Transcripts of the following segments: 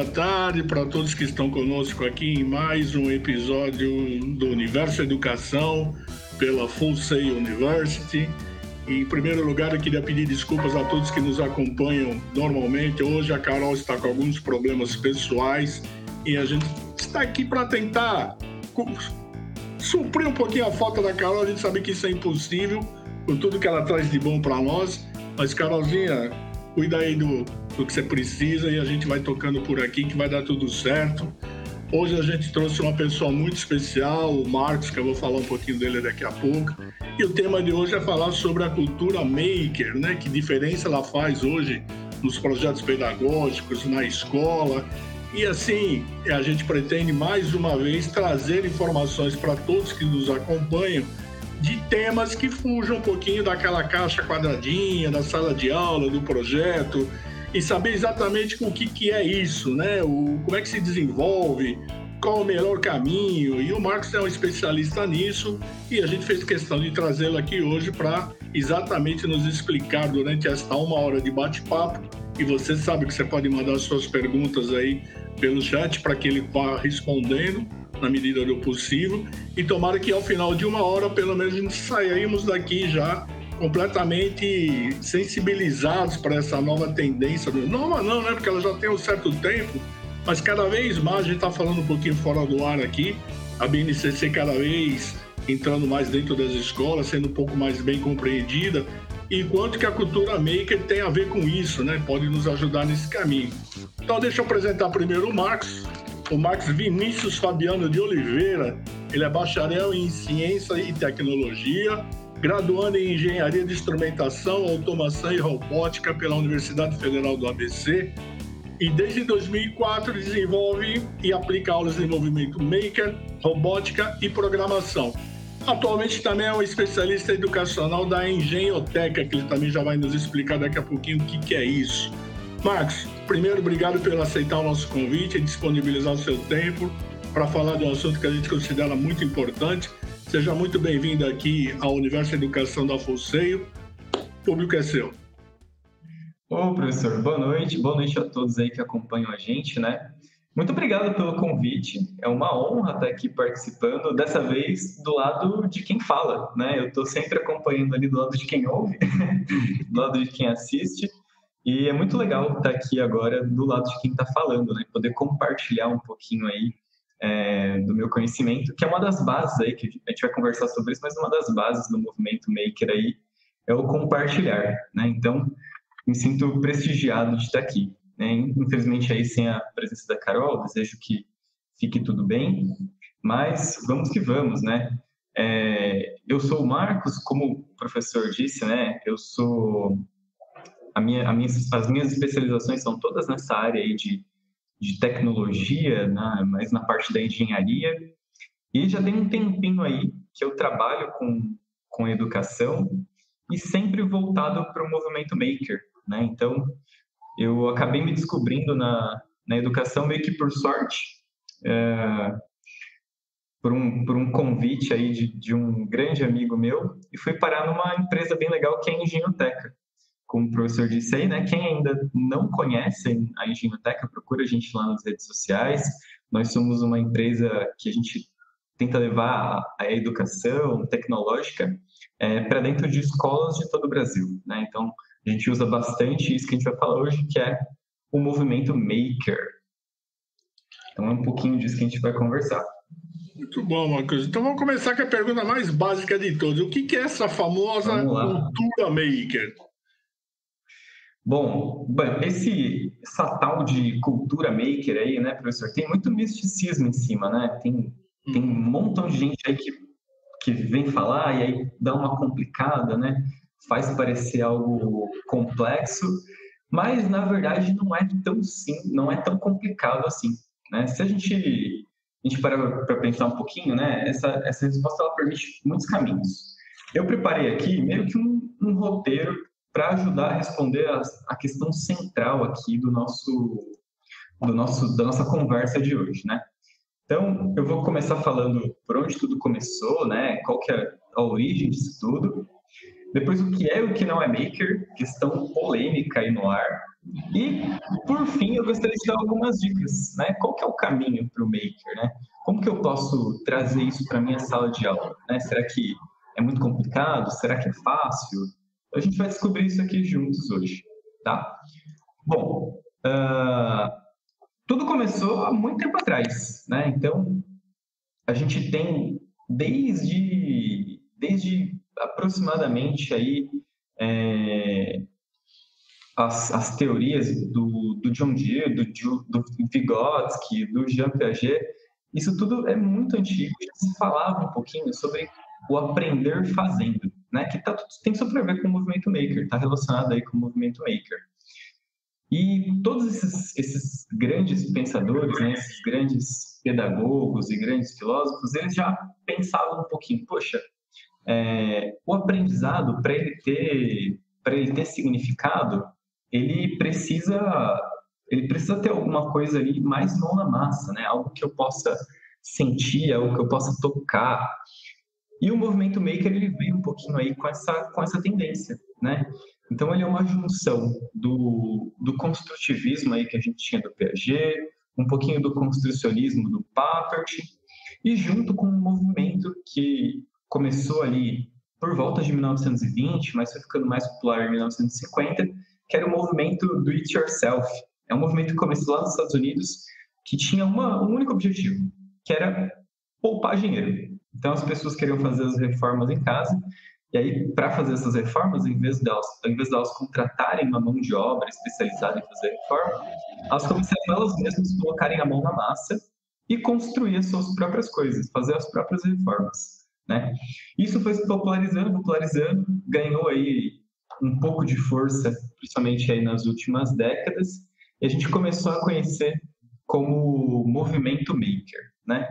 boa tarde para todos que estão conosco aqui em mais um episódio do Universo Educação pela Full Sail University. Em primeiro lugar, eu queria pedir desculpas a todos que nos acompanham normalmente. Hoje a Carol está com alguns problemas pessoais e a gente está aqui para tentar suprir um pouquinho a falta da Carol. A gente sabe que isso é impossível com tudo que ela traz de bom para nós. Mas, Carolzinha, cuida aí do, do que você precisa e a gente vai tocando por aqui que vai dar tudo certo. Hoje a gente trouxe uma pessoa muito especial, o Marcos, que eu vou falar um pouquinho dele daqui a pouco. E o tema de hoje é falar sobre a cultura maker, né? Que diferença ela faz hoje nos projetos pedagógicos, na escola. E assim, a gente pretende mais uma vez trazer informações para todos que nos acompanham de temas que fujam um pouquinho daquela caixa quadradinha, da sala de aula, do projeto, e saber exatamente o que, que é isso, né? O, como é que se desenvolve, qual o melhor caminho. E o Marcos é um especialista nisso e a gente fez questão de trazê-lo aqui hoje para exatamente nos explicar durante esta uma hora de bate-papo. E você sabe que você pode mandar suas perguntas aí pelo chat para que ele vá respondendo na medida do possível. E tomara que ao final de uma hora, pelo menos, saímos daqui já completamente sensibilizados para essa nova tendência. Nova não, né? Porque ela já tem um certo tempo, mas cada vez mais, a gente está falando um pouquinho fora do ar aqui, a BNCC cada vez entrando mais dentro das escolas, sendo um pouco mais bem compreendida, enquanto que a cultura maker tem a ver com isso, né? Pode nos ajudar nesse caminho. Então, deixa eu apresentar primeiro o Marcos, o Marcos Vinícius Fabiano de Oliveira. Ele é bacharel em Ciência e Tecnologia, graduando em Engenharia de Instrumentação, Automação e Robótica pela Universidade Federal do ABC. E desde 2004 desenvolve e aplica aulas de movimento maker, robótica e programação. Atualmente também é um especialista educacional da Engenhoteca, que ele também já vai nos explicar daqui a pouquinho o que, que é isso. Marcos, primeiro, obrigado por aceitar o nosso convite e disponibilizar o seu tempo para falar de um assunto que a gente considera muito importante Seja muito bem-vindo aqui ao Universo Educação da Folseio. O público é seu. Ô, professor, boa noite. Boa noite a todos aí que acompanham a gente, né? Muito obrigado pelo convite. É uma honra estar aqui participando, dessa vez do lado de quem fala, né? Eu estou sempre acompanhando ali do lado de quem ouve, do lado de quem assiste. E é muito legal estar aqui agora do lado de quem está falando, né? Poder compartilhar um pouquinho aí é, do meu conhecimento, que é uma das bases aí, que a gente vai conversar sobre isso, mas uma das bases do movimento maker aí é o compartilhar, né? Então, me sinto prestigiado de estar aqui, né? Infelizmente aí sem a presença da Carol, desejo que fique tudo bem, mas vamos que vamos, né? É, eu sou o Marcos, como o professor disse, né? Eu sou a minha, a minha, as minhas especializações são todas nessa área aí de de tecnologia, né, mas na parte da engenharia. E já tem um tempinho aí que eu trabalho com, com educação e sempre voltado para o movimento maker. Né? Então, eu acabei me descobrindo na, na educação meio que por sorte, é, por, um, por um convite aí de, de um grande amigo meu, e fui parar numa empresa bem legal que é a Engenhoteca como o professor disse aí, né? Quem ainda não conhece a Engenhoteca, procura a gente lá nas redes sociais. Nós somos uma empresa que a gente tenta levar a educação tecnológica é, para dentro de escolas de todo o Brasil, né? Então, a gente usa bastante isso que a gente vai falar hoje, que é o movimento maker. Então, é um pouquinho disso que a gente vai conversar. Muito bom, Marcos. Então vamos começar com a pergunta mais básica de todas. O que é essa famosa cultura maker? Bom, esse, essa tal de cultura maker aí, né, professor, tem muito misticismo em cima, né? Tem, tem um montão de gente aí que, que vem falar e aí dá uma complicada, né? Faz parecer algo complexo, mas na verdade não é tão sim, não é tão complicado assim, né? Se a gente a gente parar para pensar um pouquinho, né? Essa essa resposta ela permite muitos caminhos. Eu preparei aqui meio que um, um roteiro para ajudar a responder a, a, questão central aqui do nosso, do nosso, da nossa conversa de hoje, né? Então, eu vou começar falando por onde tudo começou, né? Qual que é a origem disso tudo. Depois, o que é e o que não é maker, questão polêmica aí no ar, E, por fim, eu gostaria de dar algumas dicas, né? Qual que é o caminho para o Maker, né? Como que eu posso trazer isso para minha sala de aula? Né? Será que é muito complicado? Será que é fácil? A gente vai descobrir isso aqui juntos hoje, tá? Bom, uh, tudo começou há muito tempo atrás, né? Então, a gente tem desde, desde aproximadamente aí é, as, as teorias do, do John Deere, do, do Vygotsky, do Jean Piaget, isso tudo é muito antigo, já se falava um pouquinho sobre o aprender fazendo, né? Que tá, tem super a ver com o movimento maker, está relacionado aí com o movimento maker. E todos esses, esses grandes pensadores, né, esses grandes pedagogos e grandes filósofos, eles já pensavam um pouquinho, poxa, é, o aprendizado, para ele ter ele ter significado, ele precisa ele precisa ter alguma coisa ali mais mão na massa, né? Algo que eu possa sentir, algo que eu possa tocar. E o movimento maker ele veio um pouquinho aí com essa com essa tendência, né? Então ele é uma junção do, do construtivismo aí que a gente tinha do Piaget, um pouquinho do construcionismo do Papert e junto com um movimento que começou ali por volta de 1920, mas foi ficando mais popular em 1950, que era o movimento do it yourself. É um movimento que começou lá nos Estados Unidos, que tinha uma, um único objetivo, que era poupar dinheiro. Então as pessoas queriam fazer as reformas em casa, e aí para fazer essas reformas, em vez delas, em vez delas contratarem uma mão de obra especializada em fazer reforma, elas começaram elas mesmas colocarem a mão na massa e construir as suas próprias coisas, fazer as próprias reformas. Né? Isso foi se popularizando, popularizando, ganhou aí um pouco de força, principalmente aí nas últimas décadas, e a gente começou a conhecer como movimento maker, né?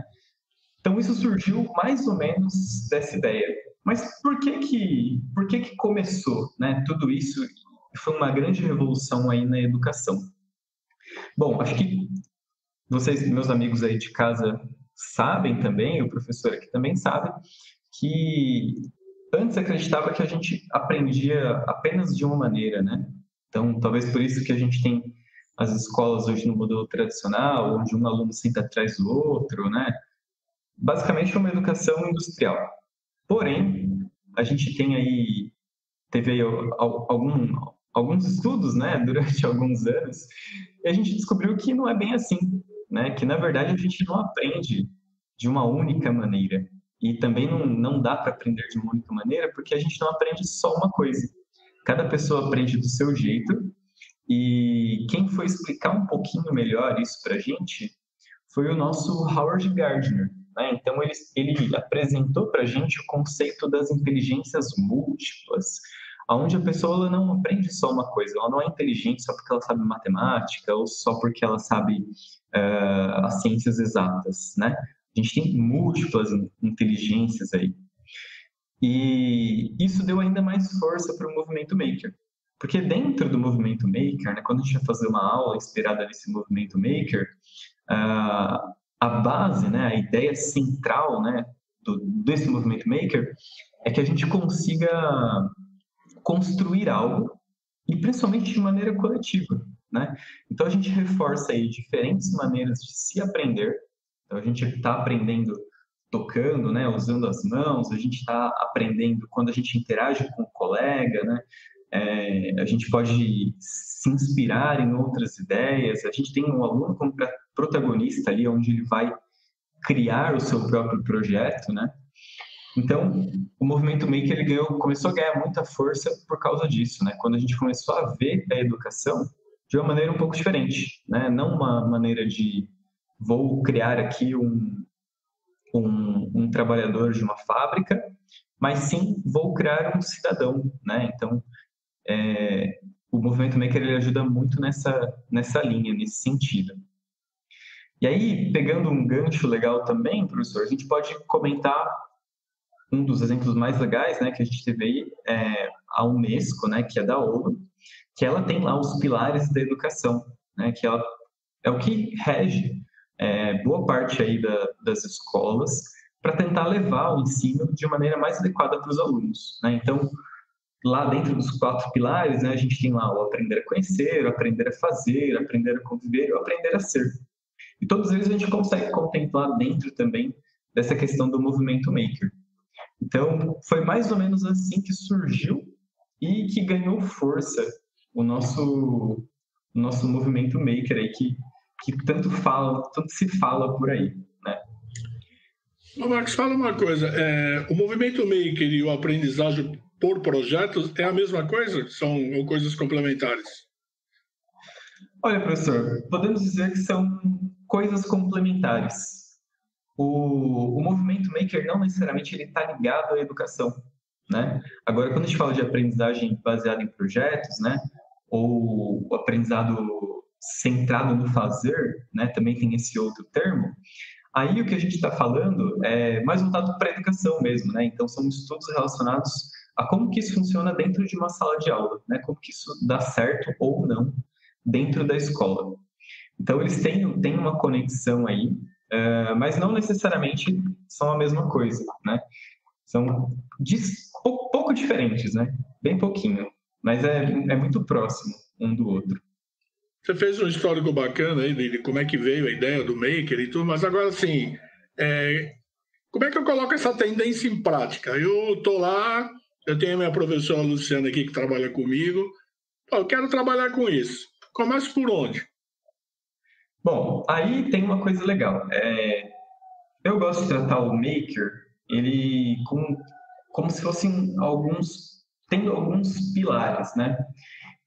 Então isso surgiu mais ou menos dessa ideia. Mas por que que, por que, que começou, né? Tudo isso foi uma grande revolução aí na educação. Bom, acho que vocês, meus amigos aí de casa, sabem também, o professor aqui também sabe, que antes acreditava que a gente aprendia apenas de uma maneira, né? Então, talvez por isso que a gente tem as escolas hoje no modelo tradicional, onde um aluno senta atrás do outro, né? Basicamente uma educação industrial. Porém, a gente tem aí, teve aí algum, alguns estudos, né, durante alguns anos, e a gente descobriu que não é bem assim, né? Que na verdade a gente não aprende de uma única maneira. E também não, não dá para aprender de uma única maneira, porque a gente não aprende só uma coisa. Cada pessoa aprende do seu jeito, e quem foi explicar um pouquinho melhor isso para a gente foi o nosso Howard Gardner. Né? Então, ele, ele apresentou para a gente o conceito das inteligências múltiplas, onde a pessoa não aprende só uma coisa, ela não é inteligente só porque ela sabe matemática ou só porque ela sabe uh, as ciências exatas, né? A gente tem múltiplas inteligências aí. E isso deu ainda mais força para o movimento maker. Porque dentro do movimento maker, né, quando a gente vai fazer uma aula inspirada nesse movimento maker, uh, a base, né, a ideia central né, do, desse movimento maker é que a gente consiga construir algo e principalmente de maneira coletiva. Né? Então a gente reforça aí diferentes maneiras de se aprender então a gente está aprendendo tocando, né, usando as mãos, a gente está aprendendo quando a gente interage com o colega, né, é, a gente pode se inspirar em outras ideias, a gente tem um aluno como protagonista ali, onde ele vai criar o seu próprio projeto, né, então, o movimento maker ele ganhou, começou a ganhar muita força por causa disso, né? Quando a gente começou a ver a educação de uma maneira um pouco diferente, né? Não uma maneira de vou criar aqui um, um, um, trabalhador de uma fábrica, mas sim vou criar um cidadão, né? Então, é, o movimento maker ele ajuda muito nessa nessa linha, nesse sentido. E aí, pegando um gancho legal também, professor, a gente pode comentar um dos exemplos mais legais, né, que a gente teve aí, é a Unesco, né, que é da ONU, que ela tem lá os pilares da educação, né, que ela é o que rege é, boa parte aí da, das escolas para tentar levar o ensino de maneira mais adequada para os alunos. Né? Então, lá dentro dos quatro pilares, né, a gente tem lá o aprender a conhecer, o aprender a fazer, o aprender a conviver o aprender a ser. E todos eles a gente consegue contemplar dentro também dessa questão do movimento maker. Então, foi mais ou menos assim que surgiu e que ganhou força o nosso, o nosso movimento maker aí, que, que tanto, fala, tanto se fala por aí. Né? Ô Marcos, fala uma coisa. É, o movimento maker e o aprendizagem por projetos é a mesma coisa? São coisas complementares? Olha, professor, podemos dizer que são coisas complementares. O, o movimento maker não necessariamente ele está ligado à educação, né? Agora, quando a gente fala de aprendizagem baseada em projetos, né? Ou aprendizado centrado no fazer, né? Também tem esse outro termo. Aí o que a gente está falando é mais voltado para a educação mesmo, né? Então são estudos relacionados a como que isso funciona dentro de uma sala de aula, né? Como que isso dá certo ou não dentro da escola. Então eles têm, têm uma conexão aí, uh, mas não necessariamente são a mesma coisa, né? São pouco, pouco diferentes, né? Bem pouquinho, mas é, é muito próximo um do outro. Você fez um histórico bacana aí de, como é que veio a ideia do maker e tudo, mas agora assim, é, como é que eu coloco essa tendência em prática? Eu estou lá, eu tenho minha professora Luciana aqui que trabalha comigo, eu quero trabalhar com isso. Começo por onde? Bom, aí tem uma coisa legal. É, eu gosto de tratar o maker ele com, como se fossem alguns tendo alguns pilares, né?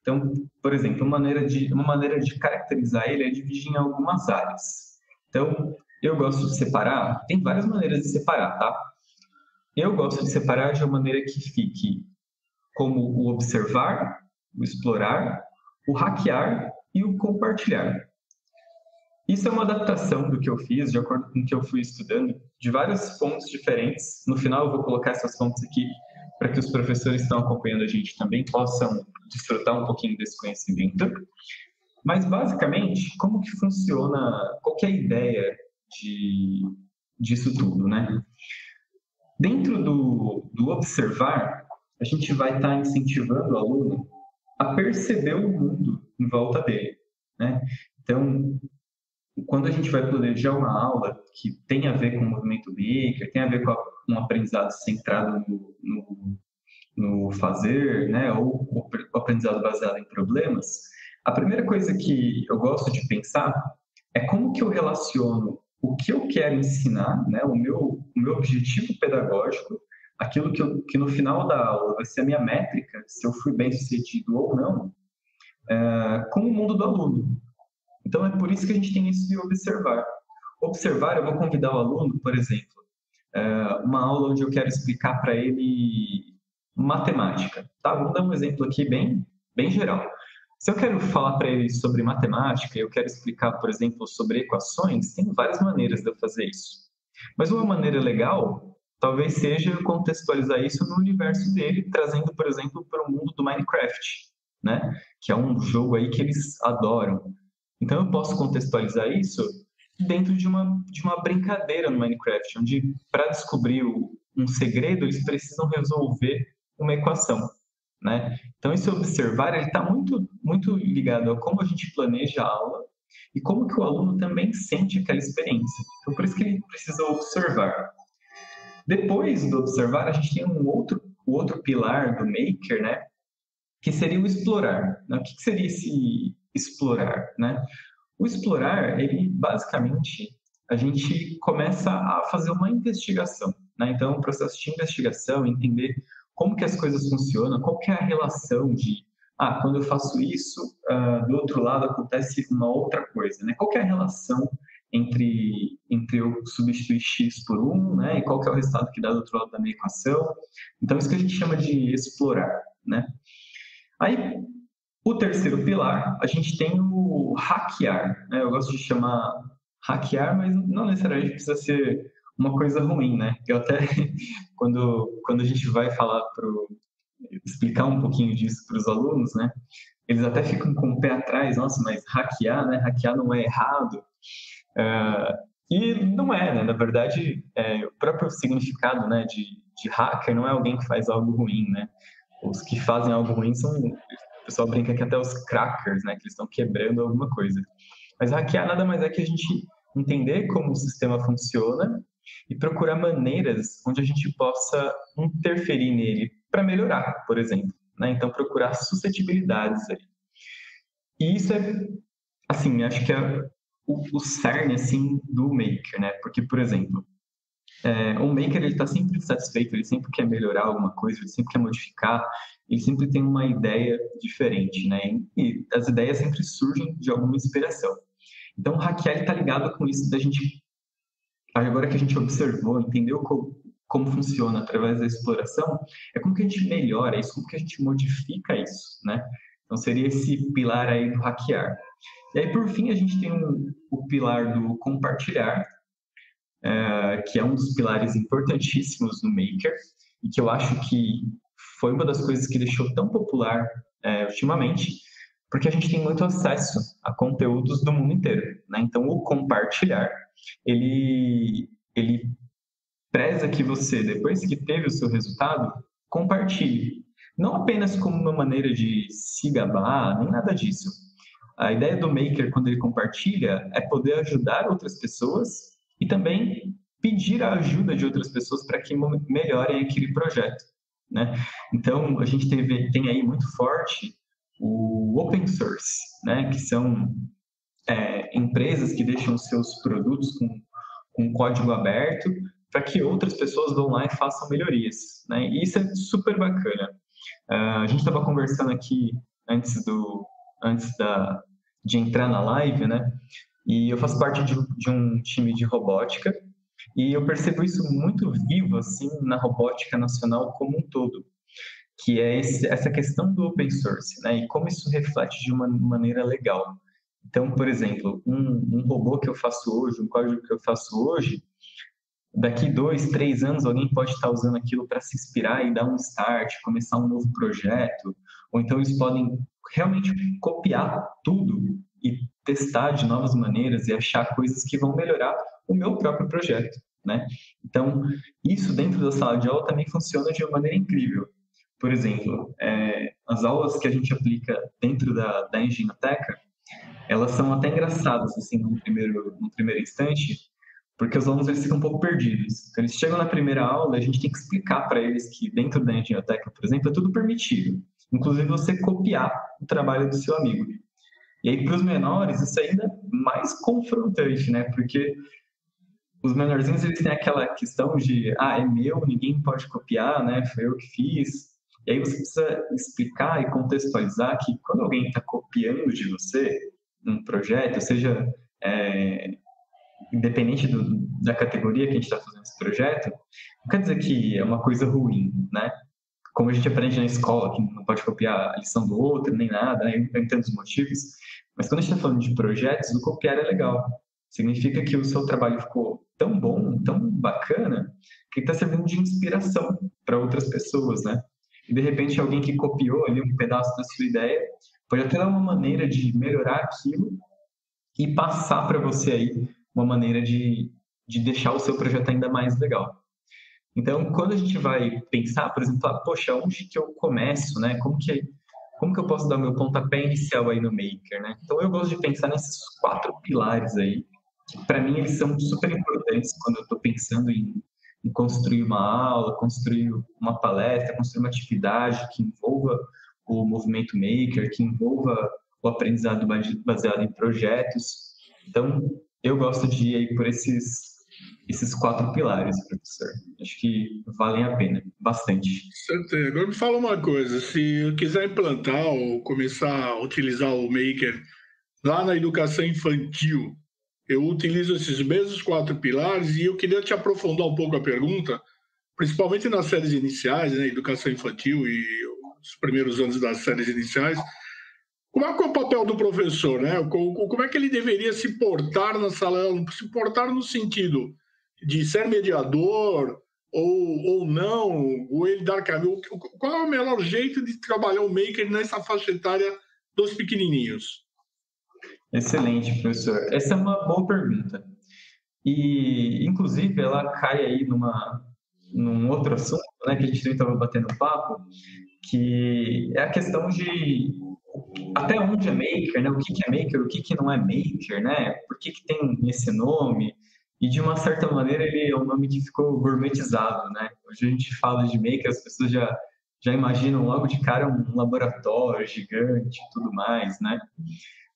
Então, por exemplo, uma maneira de, uma maneira de caracterizar ele é dividir em algumas áreas. Então, eu gosto de separar, tem várias maneiras de separar, tá? Eu gosto de separar de uma maneira que fique como o observar, o explorar, o hackear e o compartilhar. Isso é uma adaptação do que eu fiz, de acordo com o que eu fui estudando, de várias fontes diferentes. No final, eu vou colocar essas fontes aqui para que os professores que estão acompanhando a gente também possam desfrutar um pouquinho desse conhecimento. Mas, basicamente, como que funciona, qual que é a ideia de, disso tudo, né? Dentro do, do observar, a gente vai estar tá incentivando o aluno a perceber o mundo em volta dele, né? Então, quando a gente vai planejar uma aula que tem a ver com o movimento maker, tem a ver com um aprendizado centrado no, no, no fazer, né, ou o aprendizado baseado em problemas, a primeira coisa que eu gosto de pensar é como que eu relaciono o que eu quero ensinar, né, o meu, o meu objetivo pedagógico, aquilo que, eu, que no final da aula vai ser a minha métrica, se eu fui bem sucedido ou não, é, com o mundo do aluno. Então, é por isso que a gente tem isso de observar. Observar, eu vou convidar o aluno, por exemplo, é, uma aula onde eu quero explicar para ele matemática. Tá? Vamos dar um exemplo aqui bem, bem geral. Se eu quero falar para ele sobre matemática, eu quero explicar, por exemplo, sobre equações, tem várias maneiras de eu fazer isso. Mas uma maneira legal talvez seja contextualizar isso no universo dele, trazendo, por exemplo, para o mundo do Minecraft, né? Que é um jogo aí que eles adoram. Então eu posso contextualizar isso dentro de uma, de uma brincadeira no Minecraft, onde para descobrir um segredo eles precisam resolver uma equação. Né? Então esse observar está muito muito ligado a como a gente planeja a aula e como que o aluno também sente aquela experiência. Então por isso que ele precisa observar. Depois do observar a gente tem um outro o outro pilar do maker, né? Que seria o explorar. Né? O que, que seria esse explorar, né? O explorar, ele basicamente a gente começa a fazer uma investigação, né? Então, o processo de investigação, entender como que as coisas funcionam, qual que é a relação de ah, quando eu faço isso, uh, do outro lado acontece uma outra coisa, né? Qual que é a relação entre, entre eu substituir x por 1, né? E qual que é o resultado que dá do outro lado da minha equação. Então, isso que a gente chama de explorar, né? Aí, o terceiro pilar, a gente tem o hackear. Né? Eu gosto de chamar hackear, mas não necessariamente precisa ser uma coisa ruim, né? Eu até, quando, quando a gente vai falar para explicar um pouquinho disso para os alunos, né? Eles até ficam com o pé atrás, nossa, mas hackear, né? Hackear não é errado. Uh, e não é, né? Na verdade, é, o próprio significado né, de, de hacker não é alguém que faz algo ruim, né? os que fazem algo ruim são, o pessoal brinca que até os crackers, né, que eles estão quebrando alguma coisa. Mas hackear nada mais é que a gente entender como o sistema funciona e procurar maneiras onde a gente possa interferir nele para melhorar, por exemplo. Né? Então, procurar suscetibilidades aí. E isso é, assim, acho que é o, o cerne, assim, do maker, né? Porque, por exemplo, é, o maker, ele está sempre satisfeito, ele sempre quer melhorar alguma coisa, ele sempre quer modificar, ele sempre tem uma ideia diferente, né? E as ideias sempre surgem de alguma inspiração. Então, hackear está ligado com isso da gente, agora que a gente observou, entendeu como, como funciona através da exploração, é como que a gente melhora isso, como que a gente modifica isso, né? Então, seria esse pilar aí do hackear. E aí, por fim, a gente tem um, o pilar do compartilhar, é, que é um dos pilares importantíssimos no Maker, e que eu acho que foi uma das coisas que deixou tão popular é, ultimamente, porque a gente tem muito acesso a conteúdos do mundo inteiro, né? Então, o compartilhar, ele, ele preza que você, depois que teve o seu resultado, compartilhe não apenas como uma maneira de se gabar, nem nada disso. A ideia do maker, quando ele compartilha, é poder ajudar outras pessoas e também pedir a ajuda de outras pessoas para que melhorem aquele projeto. Né? Então, a gente teve, tem aí muito forte o open source, né? que são é, empresas que deixam seus produtos com, com código aberto para que outras pessoas vão lá e façam melhorias. Né? E isso é super bacana. Uh, a gente estava conversando aqui antes do antes da de entrar na live, né? E eu faço parte de, de um time de robótica e eu percebo isso muito vivo assim na robótica nacional como um todo, que é esse, essa questão do open source, né? E como isso reflete de uma maneira legal. Então, por exemplo, um, um robô que eu faço hoje, um código que eu faço hoje, daqui dois, três anos alguém pode estar usando aquilo para se inspirar e dar um start, começar um novo projeto, ou então eles podem realmente copiar tudo e testar de novas maneiras e achar coisas que vão melhorar o meu próprio projeto, né? Então, isso dentro da sala de aula também funciona de uma maneira incrível. Por exemplo, é, as aulas que a gente aplica dentro da, da Enginoteca, elas são até engraçadas, assim, no primeiro, no primeiro instante, porque os alunos eles ficam um pouco perdidos. Então, eles chegam na primeira aula, a gente tem que explicar para eles que dentro da Engenhoteca, por exemplo, é tudo permitido. Inclusive você copiar o trabalho do seu amigo. E aí, para os menores, isso é ainda mais confrontante, né? Porque os menorzinhos, eles têm aquela questão de, ah, é meu, ninguém pode copiar, né? Foi eu que fiz. E aí você precisa explicar e contextualizar que quando alguém está copiando de você um projeto, seja é, independente do, da categoria que a gente está fazendo esse projeto, não quer dizer que é uma coisa ruim, né? Como a gente aprende na escola, que não pode copiar a lição do outro, nem nada, né? eu entendo os motivos, mas quando a gente está falando de projetos, o copiar é legal. Significa que o seu trabalho ficou tão bom, tão bacana, que está servindo de inspiração para outras pessoas, né? E de repente alguém que copiou ali um pedaço da sua ideia pode até dar uma maneira de melhorar aquilo e passar para você aí uma maneira de, de deixar o seu projeto ainda mais legal. Então, quando a gente vai pensar, por exemplo, ah, poxa, onde que eu começo, né? Como que, como que eu posso dar meu pontapé inicial aí no Maker, né? Então, eu gosto de pensar nesses quatro pilares aí, que para mim eles são super importantes quando eu estou pensando em, em construir uma aula, construir uma palestra, construir uma atividade que envolva o movimento Maker, que envolva o aprendizado baseado em projetos. Então, eu gosto de ir por esses, esses quatro pilares, professor. Acho que valem a pena, bastante. Certeza. Agora me fala uma coisa, se eu quiser implantar ou começar a utilizar o Maker lá na educação infantil, eu utilizo esses mesmos quatro pilares e eu queria te aprofundar um pouco a pergunta, principalmente nas séries iniciais, né, educação infantil e os primeiros anos das séries iniciais, como é que é o papel do professor, né? Como é que ele deveria se portar na sala, se portar no sentido de ser mediador ou, ou não, ou ele dar caminho? Qual é o melhor jeito de trabalhar o maker nessa faixa etária dos pequenininhos? Excelente, professor. Essa é uma boa pergunta. E, inclusive, ela cai aí numa, num outro assunto, né, que a gente também estava batendo papo, que é a questão de até onde é maker, né? O que, que é maker, o que, que não é maker, né? Por que, que tem esse nome? E de uma certa maneira ele é um nome que ficou gourmetizado, né? Hoje a gente fala de maker, as pessoas já já imaginam logo de cara um laboratório gigante e tudo mais, né?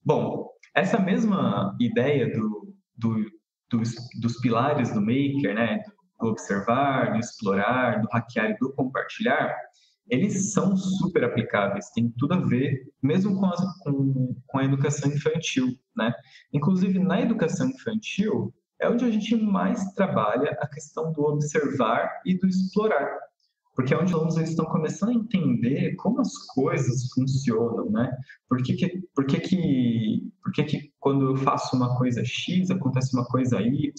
Bom, essa mesma ideia do, do, dos, dos pilares do maker, né? Do observar, do explorar, do hackear e do compartilhar, eles são super aplicáveis, tem tudo a ver, mesmo com, as, com, com a educação infantil, né? Inclusive, na educação infantil, é onde a gente mais trabalha a questão do observar e do explorar, porque é onde os alunos estão começando a entender como as coisas funcionam, né? Por que que, por que, que, por que, que quando eu faço uma coisa X, acontece uma coisa Y?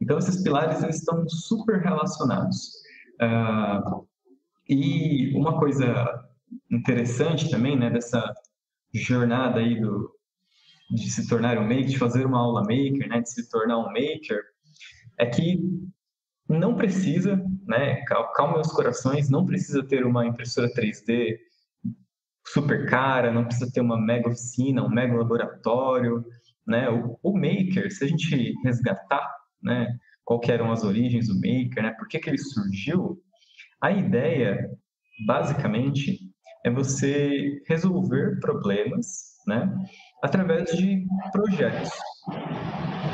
Então, esses pilares eles estão super relacionados. Uh, e uma coisa interessante também, né, dessa jornada aí do, de se tornar um maker, de fazer uma aula maker, né, de se tornar um maker, é que não precisa, né, calma os corações, não precisa ter uma impressora 3D super cara, não precisa ter uma mega oficina, um mega laboratório, né, o, o maker, se a gente resgatar, né, qual eram as origens do maker, né, por que que ele surgiu, a ideia, basicamente, é você resolver problemas, né, através de projetos.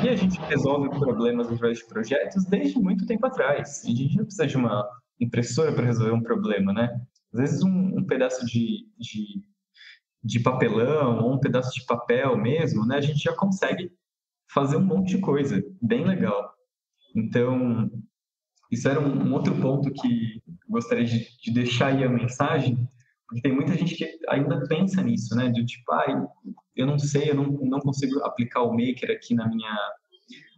E a gente resolve problemas através de projetos desde muito tempo atrás. A gente não precisa de uma impressora para resolver um problema, né? Às vezes um, um pedaço de, de, de, papelão ou um pedaço de papel mesmo, né? A gente já consegue fazer um monte de coisa bem legal. Então, isso era um, um outro ponto que gostaria de, de, deixar aí a mensagem, porque tem muita gente que ainda pensa nisso, né? De tipo, ah, eu não sei, eu não, não consigo aplicar o Maker aqui na minha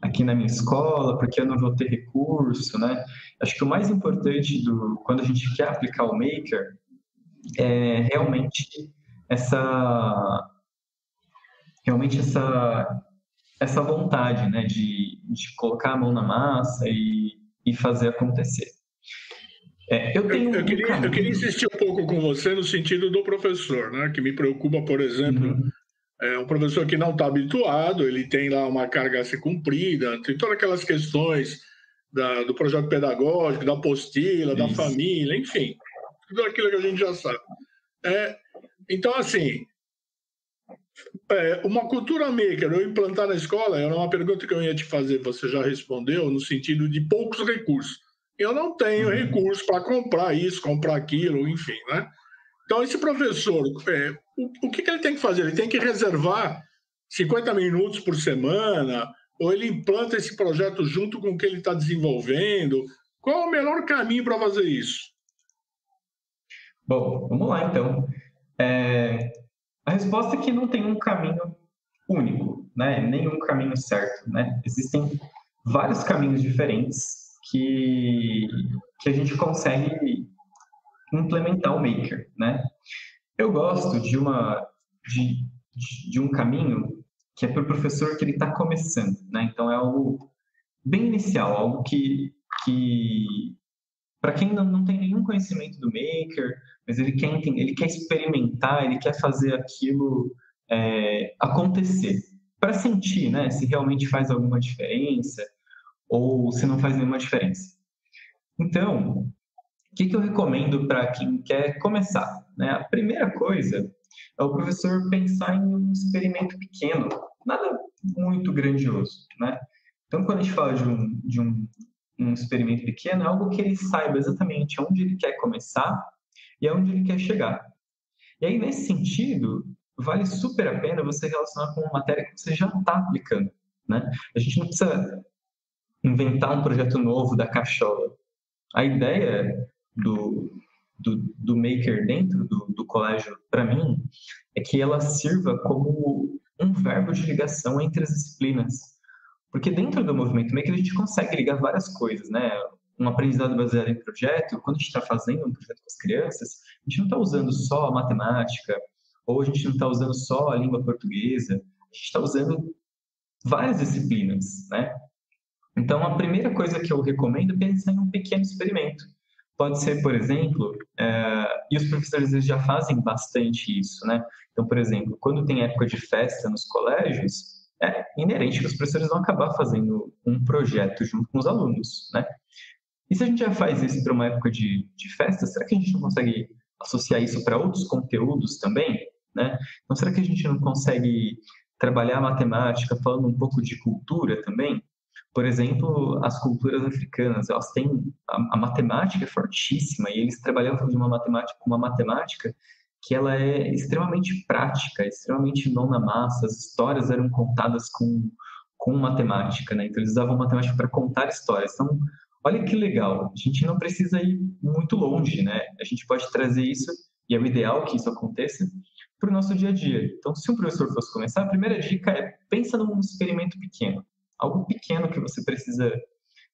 aqui na minha escola, porque eu não vou ter recurso, né? Acho que o mais importante do quando a gente quer aplicar o Maker é realmente essa realmente essa essa vontade, né, de, de colocar a mão na massa e e fazer acontecer. É, eu, tenho eu, eu, queria, eu, queria, insistir um pouco com você no sentido do professor, né? que me preocupa, por exemplo, uhum. É um professor que não está habituado, ele tem lá uma carga a ser cumprida, tem todas aquelas questões da, do projeto pedagógico, da apostila, Isso. da família, enfim, tudo aquilo que a gente já sabe. É, então, assim, é, uma cultura maker eu implantar na escola era uma pergunta que eu ia te fazer, você já respondeu, no sentido de poucos recursos. Eu não tenho uhum. recursos para comprar isso, comprar aquilo, enfim, né? Então, esse professor, é, o, o que, que ele tem que fazer? Ele tem que reservar 50 minutos por semana, ou ele implanta esse projeto junto com o que ele está desenvolvendo? Qual é o melhor caminho para fazer isso? Bom, vamos lá então. É, a resposta é que não tem um caminho único, né? Nenhum caminho certo, né? Existem vários caminhos diferentes que, que a gente consegue implementar o Maker, né? Eu gosto de uma de, de, um caminho que é para o professor que ele está começando, né? Então é algo bem inicial, algo que, que para quem não, não tem nenhum conhecimento do Maker, mas ele quer entender, ele quer experimentar, ele quer fazer aquilo é, acontecer, para sentir, né, se realmente faz alguma diferença ou se não faz nenhuma diferença. Então, o que, que eu recomendo para quem quer começar? Né? A primeira coisa é o professor pensar em um experimento pequeno, nada muito grandioso, né? Então, quando a gente fala de um, de um, um experimento pequeno, é algo que ele saiba exatamente onde ele quer começar e aonde ele quer chegar. E aí, nesse sentido, vale super a pena você relacionar com uma matéria que você já está aplicando. Né? A gente não precisa inventar um projeto novo da cachola. A ideia do, do, do Maker dentro do, do colégio, para mim, é que ela sirva como um verbo de ligação entre as disciplinas. Porque dentro do movimento Maker a gente consegue ligar várias coisas, né? um aprendizado baseado em projeto, quando a gente está fazendo um projeto com as crianças, a gente não está usando só a matemática, ou a gente não está usando só a língua portuguesa, a gente está usando várias disciplinas, né? Então, a primeira coisa que eu recomendo é pensar em um pequeno experimento. Pode ser, por exemplo, é, e os professores eles já fazem bastante isso, né? Então, por exemplo, quando tem época de festa nos colégios, é inerente que os professores vão acabar fazendo um projeto junto com os alunos, né? E se a gente já faz isso para uma época de, de festa, será que a gente não consegue associar isso para outros conteúdos também, né? Então, será que a gente não consegue trabalhar matemática falando um pouco de cultura também? Por exemplo, as culturas africanas, elas têm a, a matemática é fortíssima e eles trabalhavam de uma matemática com uma matemática que ela é extremamente prática, extremamente mão na massa. As histórias eram contadas com com matemática, né? Então eles usavam matemática para contar histórias. Então, olha que legal. A gente não precisa ir muito longe, né? A gente pode trazer isso e é o ideal que isso aconteça para o nosso dia a dia. Então, se um professor fosse começar, a primeira dica é pensa num experimento pequeno algo pequeno que você precisa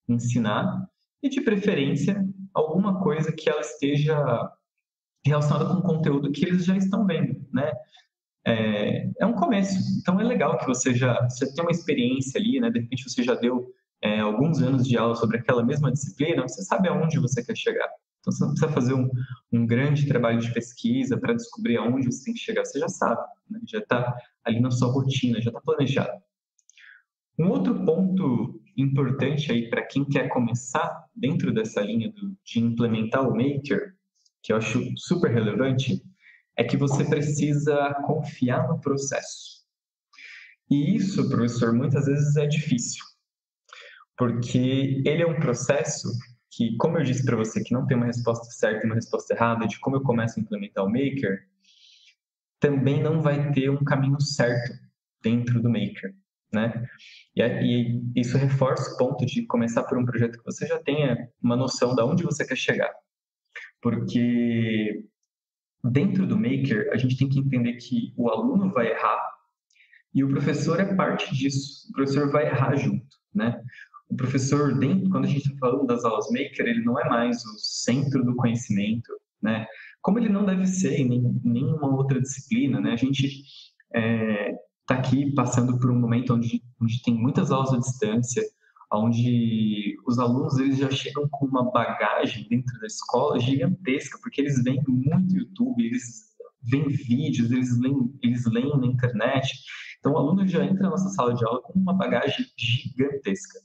ensinar e, de preferência, alguma coisa que ela esteja relacionada com o conteúdo que eles já estão vendo, né? É, é um começo, então é legal que você já você tem uma experiência ali, né? De repente você já deu é, alguns anos de aula sobre aquela mesma disciplina, você sabe aonde você quer chegar. Então você não precisa fazer um, um grande trabalho de pesquisa para descobrir aonde você tem que chegar, você já sabe, né? já está ali na sua rotina, já está planejado. Um outro ponto importante aí para quem quer começar dentro dessa linha do, de implementar o Maker, que eu acho super relevante, é que você precisa confiar no processo. E isso, professor, muitas vezes é difícil, porque ele é um processo que, como eu disse para você, que não tem uma resposta certa e uma resposta errada de como eu começo a implementar o Maker, também não vai ter um caminho certo dentro do Maker né? E, e, isso reforça o ponto de começar por um projeto que você já tenha uma noção de onde você quer chegar. Porque dentro do Maker, a gente tem que entender que o aluno vai errar e o professor é parte disso. O professor vai errar junto, né? O professor, dentro, quando a gente está falando das aulas Maker, ele não é mais o centro do conhecimento, né? Como ele não deve ser em nenhuma outra disciplina, né? A gente é, está aqui passando por um momento onde, onde tem muitas aulas à distância, onde os alunos eles já chegam com uma bagagem dentro da escola gigantesca, porque eles veem muito YouTube, eles veem vídeos, eles leem, eles leem na internet. Então, o aluno já entra na nossa sala de aula com uma bagagem gigantesca.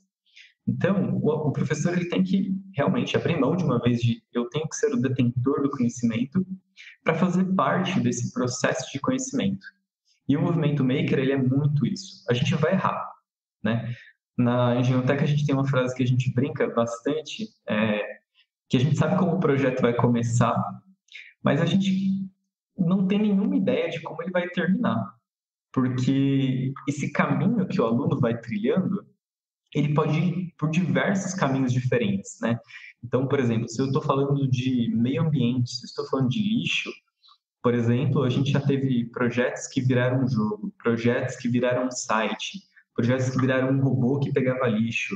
Então, o, professor ele tem que realmente abrir mão de uma vez de eu tenho que ser o detentor do conhecimento para fazer parte desse processo de conhecimento. E o movimento maker, ele é muito isso. A gente vai errar, né? Na Engenhoteca a gente tem uma frase que a gente brinca bastante, é, que a gente sabe como o projeto vai começar, mas a gente não tem nenhuma ideia de como ele vai terminar. Porque esse caminho que o aluno vai trilhando, ele pode ir por diversos caminhos diferentes, né? Então, por exemplo, se eu estou falando de meio ambiente, se eu estou falando de lixo, por exemplo, a gente já teve projetos que viraram um jogo, projetos que viraram um site, projetos que viraram um robô que pegava lixo.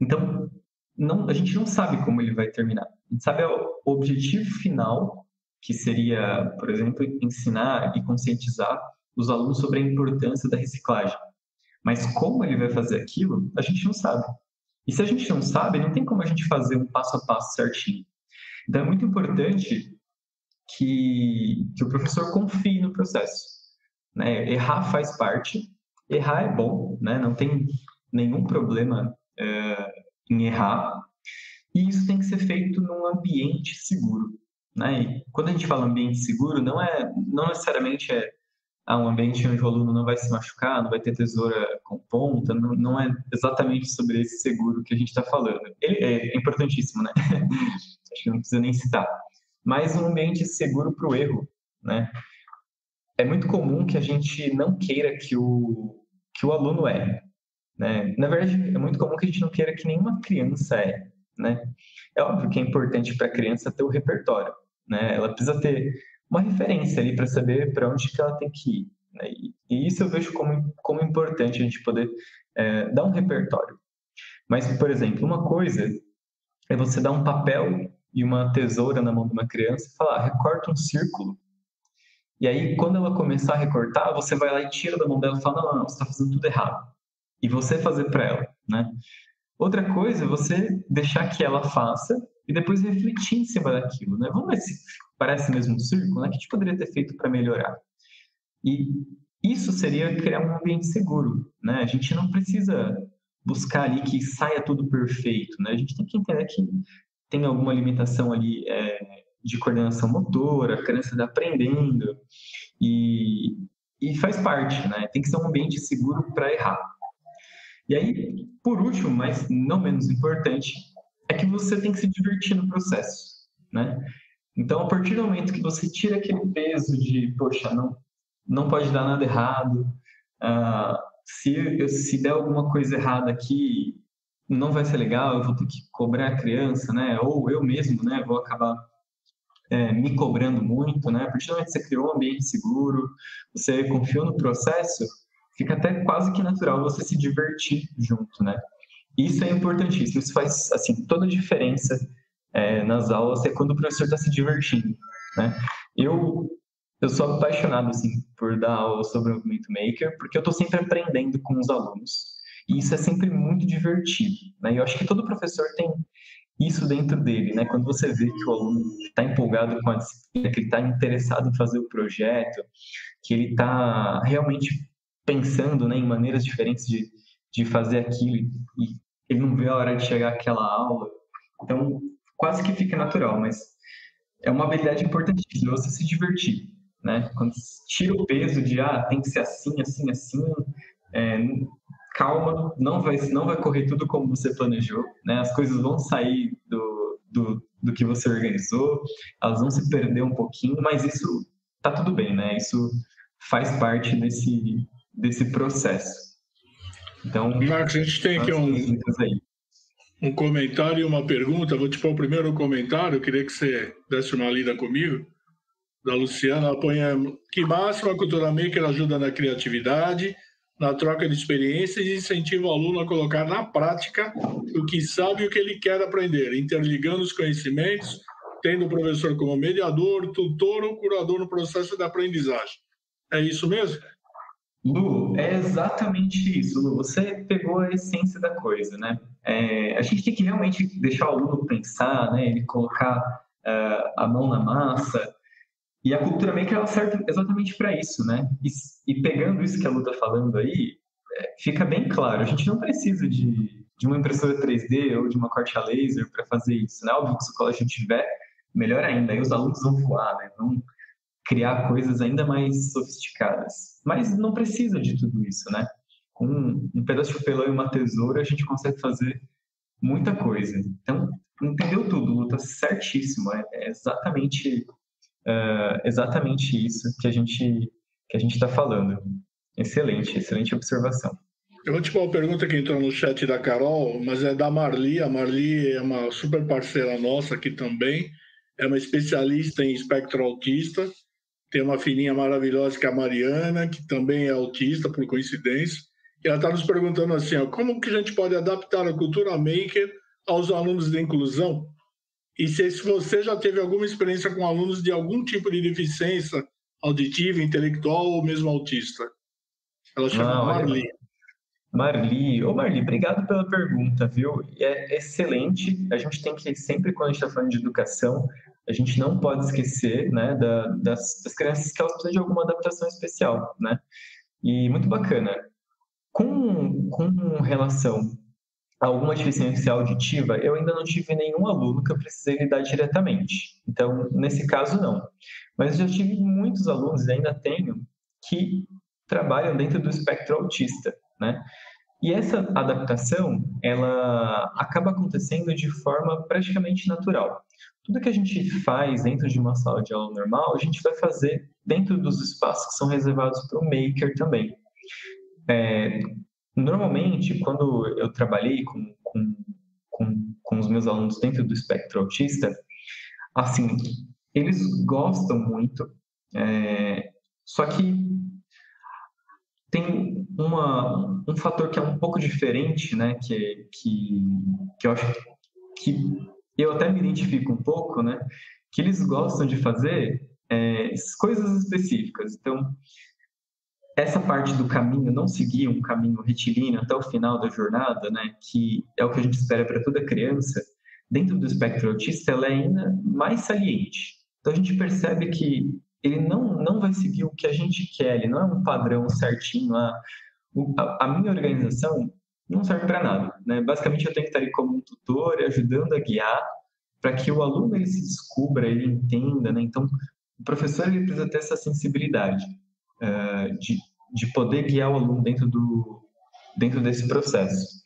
Então, não, a gente não sabe como ele vai terminar. A gente sabe o objetivo final, que seria, por exemplo, ensinar e conscientizar os alunos sobre a importância da reciclagem. Mas como ele vai fazer aquilo, a gente não sabe. E se a gente não sabe, não tem como a gente fazer um passo a passo certinho. Então é muito importante que, que o professor confie no processo. Né? Errar faz parte, errar é bom, né? não tem nenhum problema é, em errar, e isso tem que ser feito num ambiente seguro. Né? E quando a gente fala ambiente seguro, não é não necessariamente é ah, um ambiente onde o aluno não vai se machucar, não vai ter tesoura com ponta, não, não é exatamente sobre esse seguro que a gente está falando. Ele é, importantíssimo, né? Acho que não precisa nem citar mas um ambiente seguro para o erro, né? É muito comum que a gente não queira que o, que o aluno erre, né? Na verdade, é muito comum que a gente não queira que nenhuma criança erre, né? É óbvio que é importante para a criança ter o repertório, né? Ela precisa ter uma referência ali para saber para onde que ela tem que ir. Né? E, isso eu vejo como, como importante a gente poder é, dar um repertório. Mas, por exemplo, uma coisa é você dar um papel e uma tesoura na mão de uma criança e falar, recorta um círculo. E aí, quando ela começar a recortar, você vai lá e tira da mão dela e fala, não, não, não você está fazendo tudo errado. E você fazer para ela, né? Outra coisa é você deixar que ela faça e depois refletir em cima daquilo, né? Vamos ver se parece mesmo um círculo, né? O que a gente poderia ter feito para melhorar? E isso seria criar um ambiente seguro, né? A gente não precisa buscar ali que saia tudo perfeito, né? A gente tem que entender que tem alguma limitação ali é, de coordenação motora, criança está aprendendo e, e faz parte, né? Tem que ser um ambiente seguro para errar. E aí, por último, mas não menos importante, é que você tem que se divertir no processo, né? Então, a partir do momento que você tira aquele peso de, poxa, não, não pode dar nada errado, uh, se, se der alguma coisa errada aqui, não vai ser legal, eu vou ter que cobrar a criança, né? Ou eu mesmo, né? Vou acabar é, me cobrando muito, né? A partir do momento que você criou um ambiente seguro, você confiou no processo, fica até quase que natural você se divertir junto, né? Isso é importantíssimo, isso faz, assim, toda a diferença é, nas aulas é quando o professor está se divertindo, né? Eu eu sou apaixonado assim por dar aula sobre o Movimento Maker, porque eu estou sempre aprendendo com os alunos. E isso é sempre muito divertido, né? E eu acho que todo professor tem isso dentro dele, né? Quando você vê que o aluno está empolgado com a disciplina, que ele está interessado em fazer o projeto, que ele está realmente pensando né, em maneiras diferentes de, de fazer aquilo e ele não vê a hora de chegar àquela aula. Então, quase que fica natural, mas é uma habilidade importantíssima, você se divertir né? Quando tira o peso de ah, tem que ser assim, assim, assim, é, calma, não vai, não vai correr tudo como você planejou, né? As coisas vão sair do, do, do que você organizou, elas vão se perder um pouquinho, mas isso tá tudo bem, né? Isso faz parte desse, desse processo. Então, Marcos, a gente tem aqui um, um comentário e uma pergunta. Vou te pôr o primeiro comentário, eu queria que você desse uma lida comigo da Luciana, ela põe que máximo a cultura maker ajuda na criatividade, na troca de experiências e incentiva o aluno a colocar na prática o que sabe e o que ele quer aprender, interligando os conhecimentos, tendo o professor como mediador, tutor ou curador no processo de aprendizagem. É isso mesmo? Lu, é exatamente isso, Lu. Você pegou a essência da coisa, né? É, a gente tem que realmente deixar o aluno pensar, né? Ele colocar uh, a mão na massa, e a cultura maker ela serve exatamente para isso, né? E, e, pegando isso que a Lu está falando aí, é, fica bem claro, a gente não precisa de, de uma impressora 3D ou de uma corte a laser para fazer isso, né? Óbvio que se o colégio tiver, melhor ainda, aí os alunos vão voar, né? Vão criar coisas ainda mais sofisticadas. Mas não precisa de tudo isso, né? Com um pedaço de papelão e uma tesoura, a gente consegue fazer muita coisa. Então, entendeu tudo, Luta, certíssimo. É, é exatamente uh, exatamente isso que a gente que a gente está falando. Excelente, excelente observação. Eu vou te fazer uma pergunta que entrou no chat da Carol, mas é da Marli. A Marli é uma super parceira nossa aqui também. É uma especialista em espectro autista. Tem uma filhinha maravilhosa que é a Mariana, que também é autista, por coincidência. E ela está nos perguntando assim: ó, como que a gente pode adaptar a cultura maker aos alunos de inclusão? E se, se você já teve alguma experiência com alunos de algum tipo de deficiência auditiva, intelectual ou mesmo autista. Ela chama Não, Marli. Marli, ô Marli, obrigado pela pergunta, viu? É excelente. A gente tem que sempre, quando a gente está falando de educação, a gente não pode esquecer, né, da, das, das crianças que elas precisam de alguma adaptação especial, né? E muito bacana. Com, com relação alguma deficiência auditiva, eu ainda não tive nenhum aluno que eu precisei lidar diretamente. Então, nesse caso, não. Mas já tive muitos alunos, e ainda tenho, que trabalham dentro do espectro autista, né? E essa adaptação, ela acaba acontecendo de forma praticamente natural. Tudo que a gente faz dentro de uma sala de aula normal, a gente vai fazer dentro dos espaços que são reservados para o maker também. É, Normalmente, quando eu trabalhei com, com, com, com os meus alunos dentro do espectro autista, assim, eles gostam muito, é, só que tem uma, um fator que é um pouco diferente, né, que, que, que eu acho que eu até me identifico um pouco, né, que eles gostam de fazer é, coisas específicas. Então, essa parte do caminho, não seguir um caminho retilíneo até o final da jornada, né, que é o que a gente espera para toda criança, dentro do espectro autista, ela é ainda mais saliente. Então a gente percebe que ele não, não vai seguir o que a gente quer, ele não é um padrão certinho. A, a, a minha organização não serve para nada. Né? Basicamente, eu tenho que estar ali como um tutor, ajudando a guiar, para que o aluno ele se descubra, ele entenda. Né? Então, o professor ele precisa ter essa sensibilidade uh, de, de poder guiar o aluno dentro, do, dentro desse processo.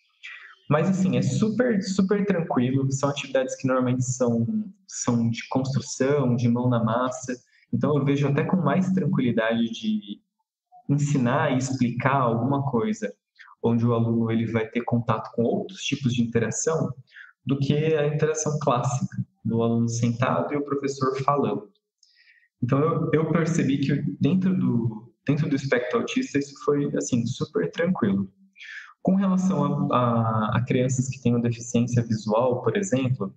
Mas, assim, é super, super tranquilo. São atividades que normalmente são, são de construção, de mão na massa. Então, eu vejo até com mais tranquilidade de ensinar e explicar alguma coisa onde o aluno ele vai ter contato com outros tipos de interação do que a interação clássica do aluno sentado e o professor falando. Então eu, eu percebi que dentro do dentro do espectro autista isso foi assim super tranquilo. Com relação a, a, a crianças que tenham deficiência visual, por exemplo,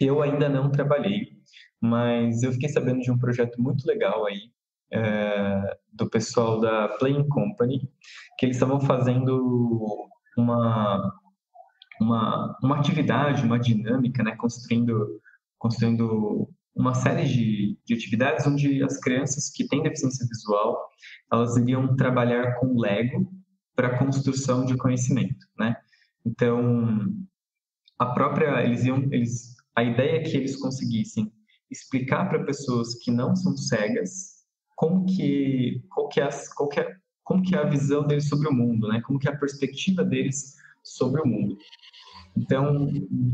eu ainda não trabalhei, mas eu fiquei sabendo de um projeto muito legal aí é, do pessoal da Playing Company, que eles estavam fazendo uma, uma, uma atividade, uma dinâmica, né, construindo, construindo uma série de, de atividades onde as crianças que têm deficiência visual, elas iriam trabalhar com Lego para construção de conhecimento, né? Então, a própria, eles iam, eles, a ideia é que eles conseguissem explicar para pessoas que não são cegas como que, qual que é, qual que é, como que é a visão deles sobre o mundo, né? Como que é a perspectiva deles sobre o mundo. Então,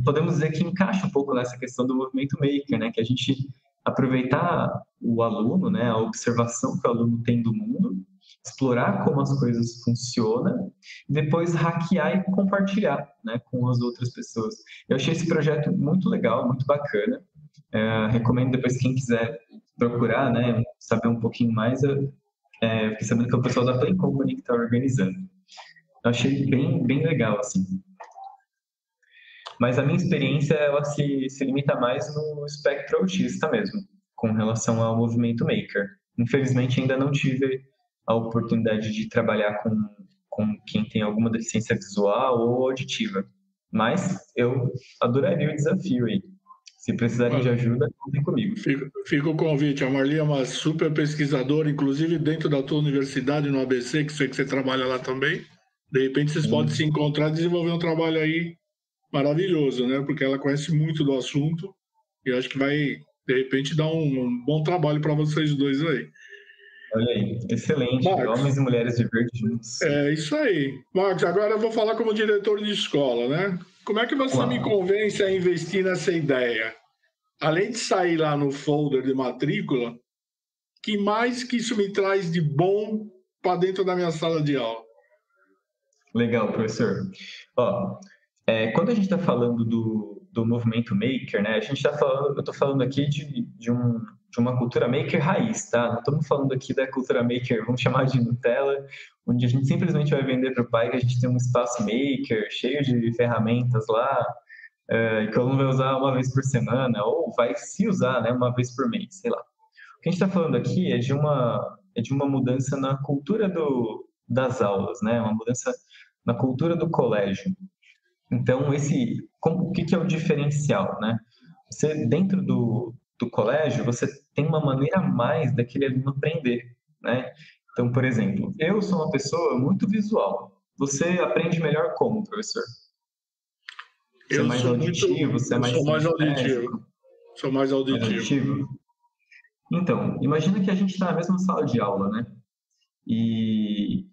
podemos dizer que encaixa um pouco nessa questão do movimento maker, né? Que a gente aproveitar o aluno, né? A observação que o aluno tem do mundo, explorar como as coisas funcionam, depois hackear e compartilhar, né? Com as outras pessoas. Eu achei esse projeto muito legal, muito bacana. É, recomendo depois quem quiser procurar, né, saber um pouquinho mais, eu é, fiquei sabendo que é o pessoal da Play Company que está organizando. Eu achei bem, bem legal, assim. Mas a minha experiência, ela se, se limita mais no espectro autista mesmo, com relação ao movimento maker. Infelizmente, ainda não tive a oportunidade de trabalhar com, com quem tem alguma deficiência visual ou auditiva. Mas eu adoraria o desafio aí. Se precisarem de ajuda, contem comigo. Fica, fica, o convite. A Marli é uma super pesquisadora, inclusive dentro da tua universidade, no ABC, que sei que você trabalha lá também. De repente vocês Sim. podem se encontrar e desenvolver um trabalho aí maravilhoso, né? Porque ela conhece muito do assunto e acho que vai, de repente, dar um, bom trabalho para vocês dois aí. Olha aí, excelente. Marcos, Homens e mulheres juntos. É isso aí. Marcos, agora eu vou falar como diretor de escola, né? Como é que você Uau. me convence a investir nessa ideia? Além de sair lá no folder de matrícula, que mais que isso me traz de bom para dentro da minha sala de aula? Legal, professor. Ó, é, quando a gente está falando do, do movimento maker, né? A gente está falando, eu estou falando aqui de, de, um, de uma cultura maker raiz, tá? Não estamos falando aqui da cultura maker, vamos chamar de Nutella, onde a gente simplesmente vai vender para o pai que a gente tem um espaço maker cheio de ferramentas lá, é, que o aluno vai usar uma vez por semana, ou vai se usar né, uma vez por mês, sei lá. O que a gente está falando aqui é de uma, é de uma mudança na cultura do, das aulas, né? uma mudança na cultura do colégio. Então, esse, como, o que, que é o diferencial? Né? Você, dentro do, do colégio, você tem uma maneira a mais daquele aluno aprender. Né? Então, por exemplo, eu sou uma pessoa muito visual. Você aprende melhor como, professor? Você é eu é mais auditivo? Muito, você é mais, sou mais auditivo. Sou mais auditivo. auditivo. Então, imagina que a gente está na mesma sala de aula, né? E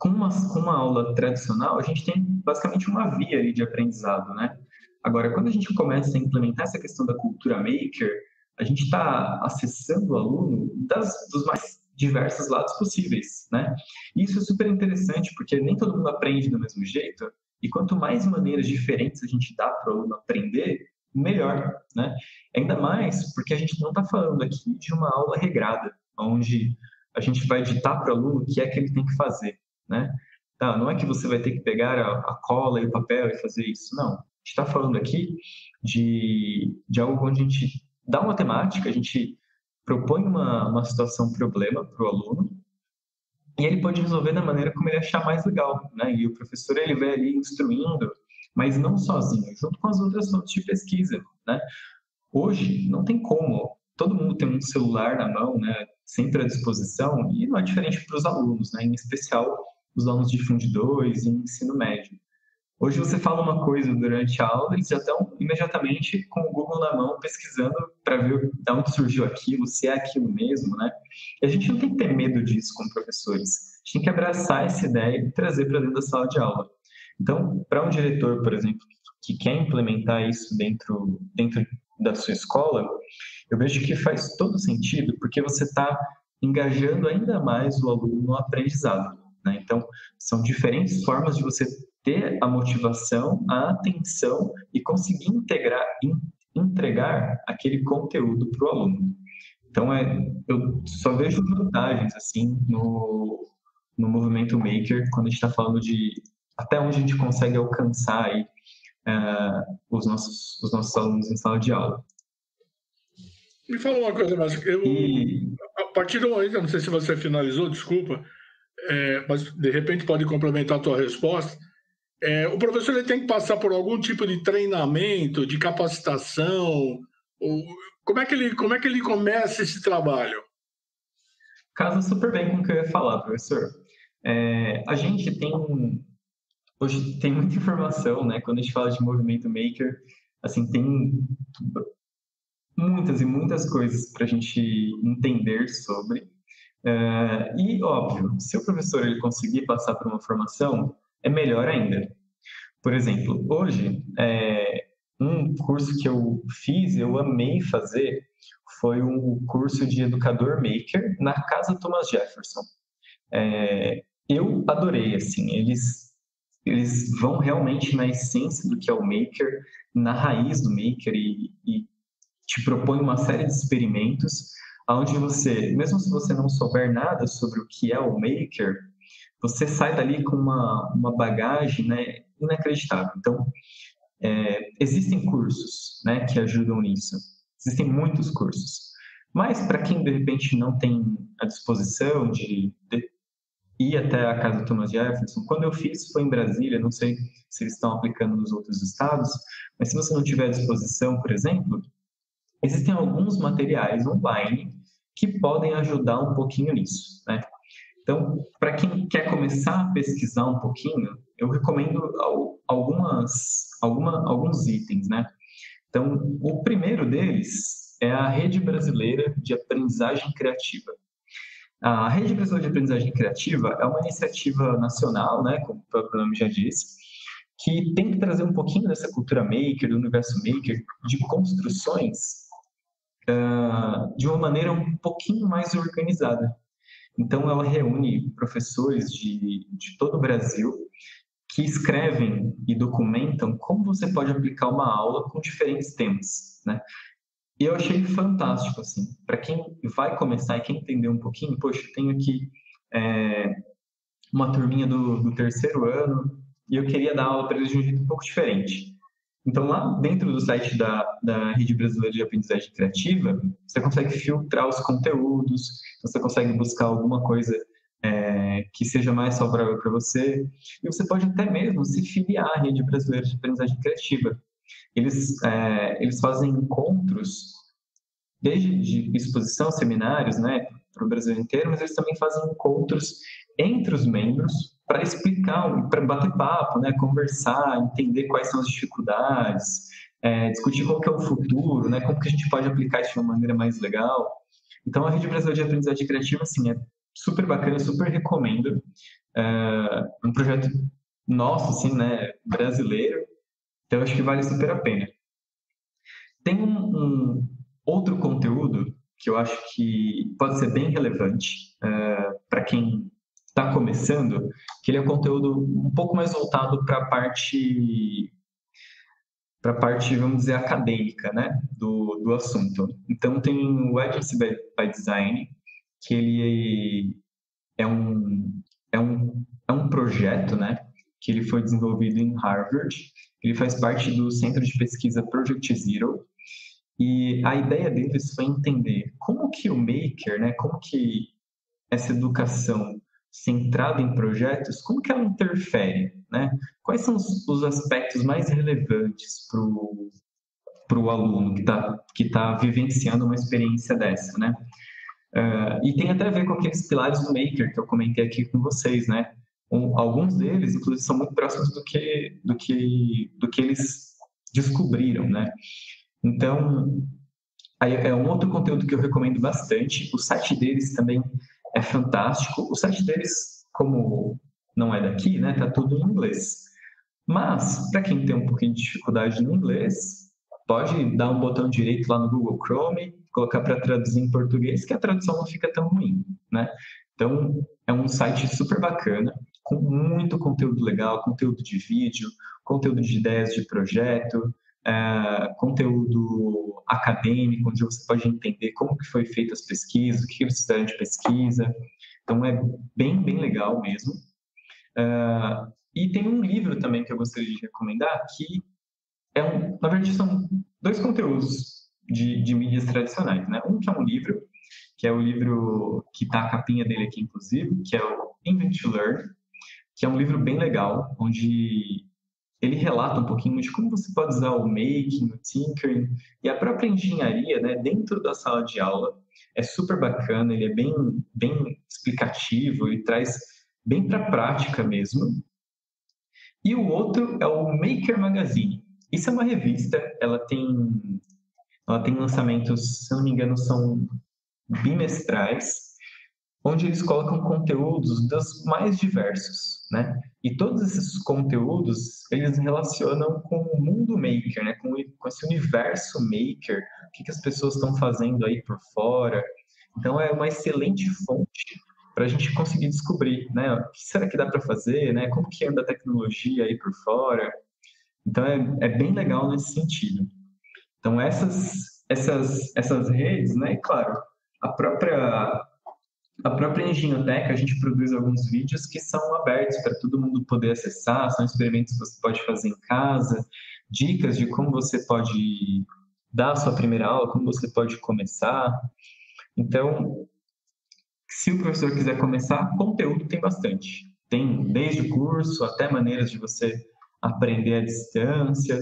com uma, com uma aula tradicional, a gente tem basicamente uma via de aprendizado, né? Agora, quando a gente começa a implementar essa questão da cultura maker, a gente está acessando o aluno das, dos mais diversos lados possíveis, né? E isso é super interessante, porque nem todo mundo aprende do mesmo jeito, e quanto mais maneiras diferentes a gente dá para o aluno aprender, melhor, né? Ainda mais porque a gente não está falando aqui de uma aula regrada, onde a gente vai ditar para o aluno o que é que ele tem que fazer, né? Tá, não é que você vai ter que pegar a, a cola e o papel e fazer isso, não. A gente está falando aqui de, de algo onde a gente dá uma temática, a gente propõe uma, uma situação problema para o aluno e ele pode resolver da maneira como ele achar mais legal, né? E o professor ele vai ali instruindo, mas não sozinho, junto com as outras fontes de pesquisa, né? Hoje não tem como todo mundo tem um celular na mão, né, sempre à disposição, e não é diferente para os alunos, né, em especial os alunos de Fundo 2 e ensino médio. Hoje você fala uma coisa durante a aula, eles já estão imediatamente com o Google na mão pesquisando para ver de onde surgiu aquilo, se é aquilo mesmo, né? E a gente não tem que ter medo disso como professores. A gente tem que abraçar essa ideia e trazer para dentro da sala de aula. Então, para um diretor, por exemplo, que quer implementar isso dentro, dentro da sua escola, eu vejo que faz todo sentido, porque você está engajando ainda mais o aluno no aprendizado. Né? Então, são diferentes formas de você ter a motivação, a atenção e conseguir integrar, in, entregar aquele conteúdo para o aluno. Então, é, eu só vejo vantagens assim no, no movimento maker quando a gente está falando de até onde a gente consegue alcançar aí, uh, os, nossos, os nossos alunos em sala de aula. Me fala uma coisa, mas eu, e... a partir do momento, não sei se você finalizou, desculpa, é, mas de repente pode complementar a tua resposta. É, o professor ele tem que passar por algum tipo de treinamento, de capacitação. Ou, como, é que ele, como é que ele começa esse trabalho? Casa super bem com o que eu ia falar, professor. É, a gente tem hoje tem muita informação, né? Quando a gente fala de movimento maker, assim tem muitas e muitas coisas para a gente entender sobre. É, e óbvio, se o professor ele conseguir passar por uma formação, é melhor ainda. Por exemplo, hoje, é, um curso que eu fiz, eu amei fazer, foi um curso de educador maker na Casa Thomas Jefferson. É, eu adorei, assim, eles, eles vão realmente na essência do que é o maker, na raiz do maker e, e te propõe uma série de experimentos onde você, mesmo se você não souber nada sobre o que é o maker, você sai dali com uma, uma bagagem né, inacreditável. Então, é, existem cursos né, que ajudam nisso. Existem muitos cursos. Mas, para quem, de repente, não tem a disposição de, de ir até a casa do Thomas Jefferson, quando eu fiz foi em Brasília, não sei se eles estão aplicando nos outros estados, mas se você não tiver à disposição, por exemplo, existem alguns materiais online que podem ajudar um pouquinho nisso, né? Então, para quem quer começar a pesquisar um pouquinho, eu recomendo algumas, alguma, alguns itens, né? Então, o primeiro deles é a Rede Brasileira de Aprendizagem Criativa. A Rede Brasileira de Aprendizagem Criativa é uma iniciativa nacional, né, como o próprio nome já diz, que tem que trazer um pouquinho dessa cultura maker, do universo maker, de construções uh, de uma maneira um pouquinho mais organizada. Então, ela reúne professores de, de todo o Brasil que escrevem e documentam como você pode aplicar uma aula com diferentes temas, né? E eu achei fantástico, assim, para quem vai começar e quer entender um pouquinho, poxa, eu tenho aqui é, uma turminha do, do terceiro ano e eu queria dar aula para eles de um jeito um pouco diferente. Então, lá dentro do site da, da Rede Brasileira de Aprendizagem Criativa, você consegue filtrar os conteúdos, você consegue buscar alguma coisa é, que seja mais favorável para você, e você pode até mesmo se filiar à Rede Brasileira de Aprendizagem Criativa. Eles, é, eles fazem encontros, desde de exposição, seminários, né, para o Brasil inteiro, mas eles também fazem encontros entre os membros para explicar, para bater papo, né, conversar, entender quais são as dificuldades, é, discutir qual que é o futuro, né, como que a gente pode aplicar isso de uma maneira mais legal. Então, a Rede Brasileira de Aprendizagem Criativa, assim, é super bacana, super recomendo. É um projeto nosso, assim, né, brasileiro, então acho que vale super a pena. Tem um, um outro conteúdo que eu acho que pode ser bem relevante é, para quem está começando, que ele é conteúdo um pouco mais voltado para a parte para a parte, vamos dizer, acadêmica, né, do, do assunto. Então, tem o Agency by, by Design, que ele é um, é um, é um projeto, né, que ele foi desenvolvido em Harvard, ele faz parte do Centro de Pesquisa Project Zero, e a ideia deles foi entender como que o maker, né, como que essa educação centrada em projetos, como que ela interfere, né? Quais são os, os aspectos mais relevantes para o aluno que está que tá vivenciando uma experiência dessa, né? Uh, e tem até a ver com aqueles pilares do Maker que eu comentei aqui com vocês, né? Um, alguns deles, inclusive, são muito próximos do que, do que, do que eles descobriram, né? Então, é um outro conteúdo que eu recomendo bastante. O site deles também é fantástico. O site deles, como não é daqui, né? Tá tudo em inglês. Mas, para quem tem um pouquinho de dificuldade no inglês, pode dar um botão direito lá no Google Chrome, colocar para traduzir em português, que a tradução não fica tão ruim, né? Então, é um site super bacana, com muito conteúdo legal, conteúdo de vídeo, conteúdo de ideias de projeto, é, conteúdo acadêmico, onde você pode entender como que foi feita as pesquisas, o que eles fizeram de pesquisa. Então, é bem, bem legal mesmo. É, e tem um livro também que eu gostaria de recomendar, que é um, na verdade, são dois conteúdos de, de mídias tradicionais, né? Um que é um livro, que é o livro que está a capinha dele aqui, inclusive, que é o Invent to Learn, que é um livro bem legal, onde ele relata um pouquinho de como você pode usar o making, o tinkering e a própria engenharia, né, dentro da sala de aula. É super bacana, ele é bem, bem explicativo, ele traz bem para a prática mesmo. E o outro é o Maker Magazine. Isso é uma revista, ela tem ela tem lançamentos, se não me engano, são bimestrais, onde eles colocam conteúdos dos mais diversos, né? E todos esses conteúdos, eles relacionam com o mundo maker, né? Com, com esse universo maker, o que, que as pessoas estão fazendo aí por fora. Então, é uma excelente fonte para a gente conseguir descobrir, né? O que será que dá para fazer, né? Como que anda a tecnologia aí por fora. Então, é, é bem legal nesse sentido. Então, essas, essas, essas redes, né, e claro, a própria, a própria Engenhoteca, a gente produz alguns vídeos que são abertos para todo mundo poder acessar, são experimentos que você pode fazer em casa, dicas de como você pode dar a sua primeira aula, como você pode começar. Então, se o professor quiser começar, conteúdo tem bastante. Tem desde o curso até maneiras de você aprender à distância.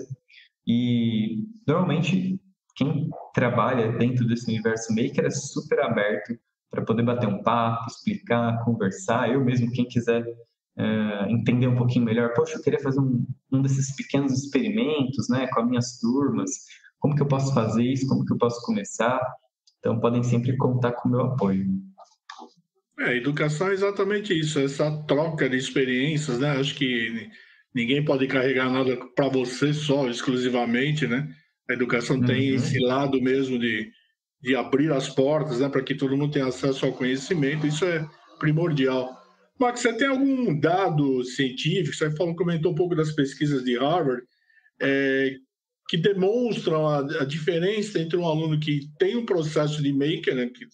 E normalmente quem trabalha dentro desse universo maker é super aberto para poder bater um papo, explicar, conversar. Eu mesmo, quem quiser uh, entender um pouquinho melhor, poxa, eu queria fazer um, um desses pequenos experimentos, né, com as minhas turmas. Como que eu posso fazer isso? Como que eu posso começar? Então, podem sempre contar com o meu apoio. É, educação é exatamente isso, essa troca de experiências, né? Acho que ninguém pode carregar nada para você só, exclusivamente, né? A educação uhum. tem esse lado mesmo de, de abrir as portas, né, para que todo mundo tenha acesso ao conhecimento, isso é primordial. Max, você tem algum dado científico? Você falou, comentou um pouco das pesquisas de Harvard, é, que demonstram a, a, diferença entre um aluno que tem um processo de maker, né, que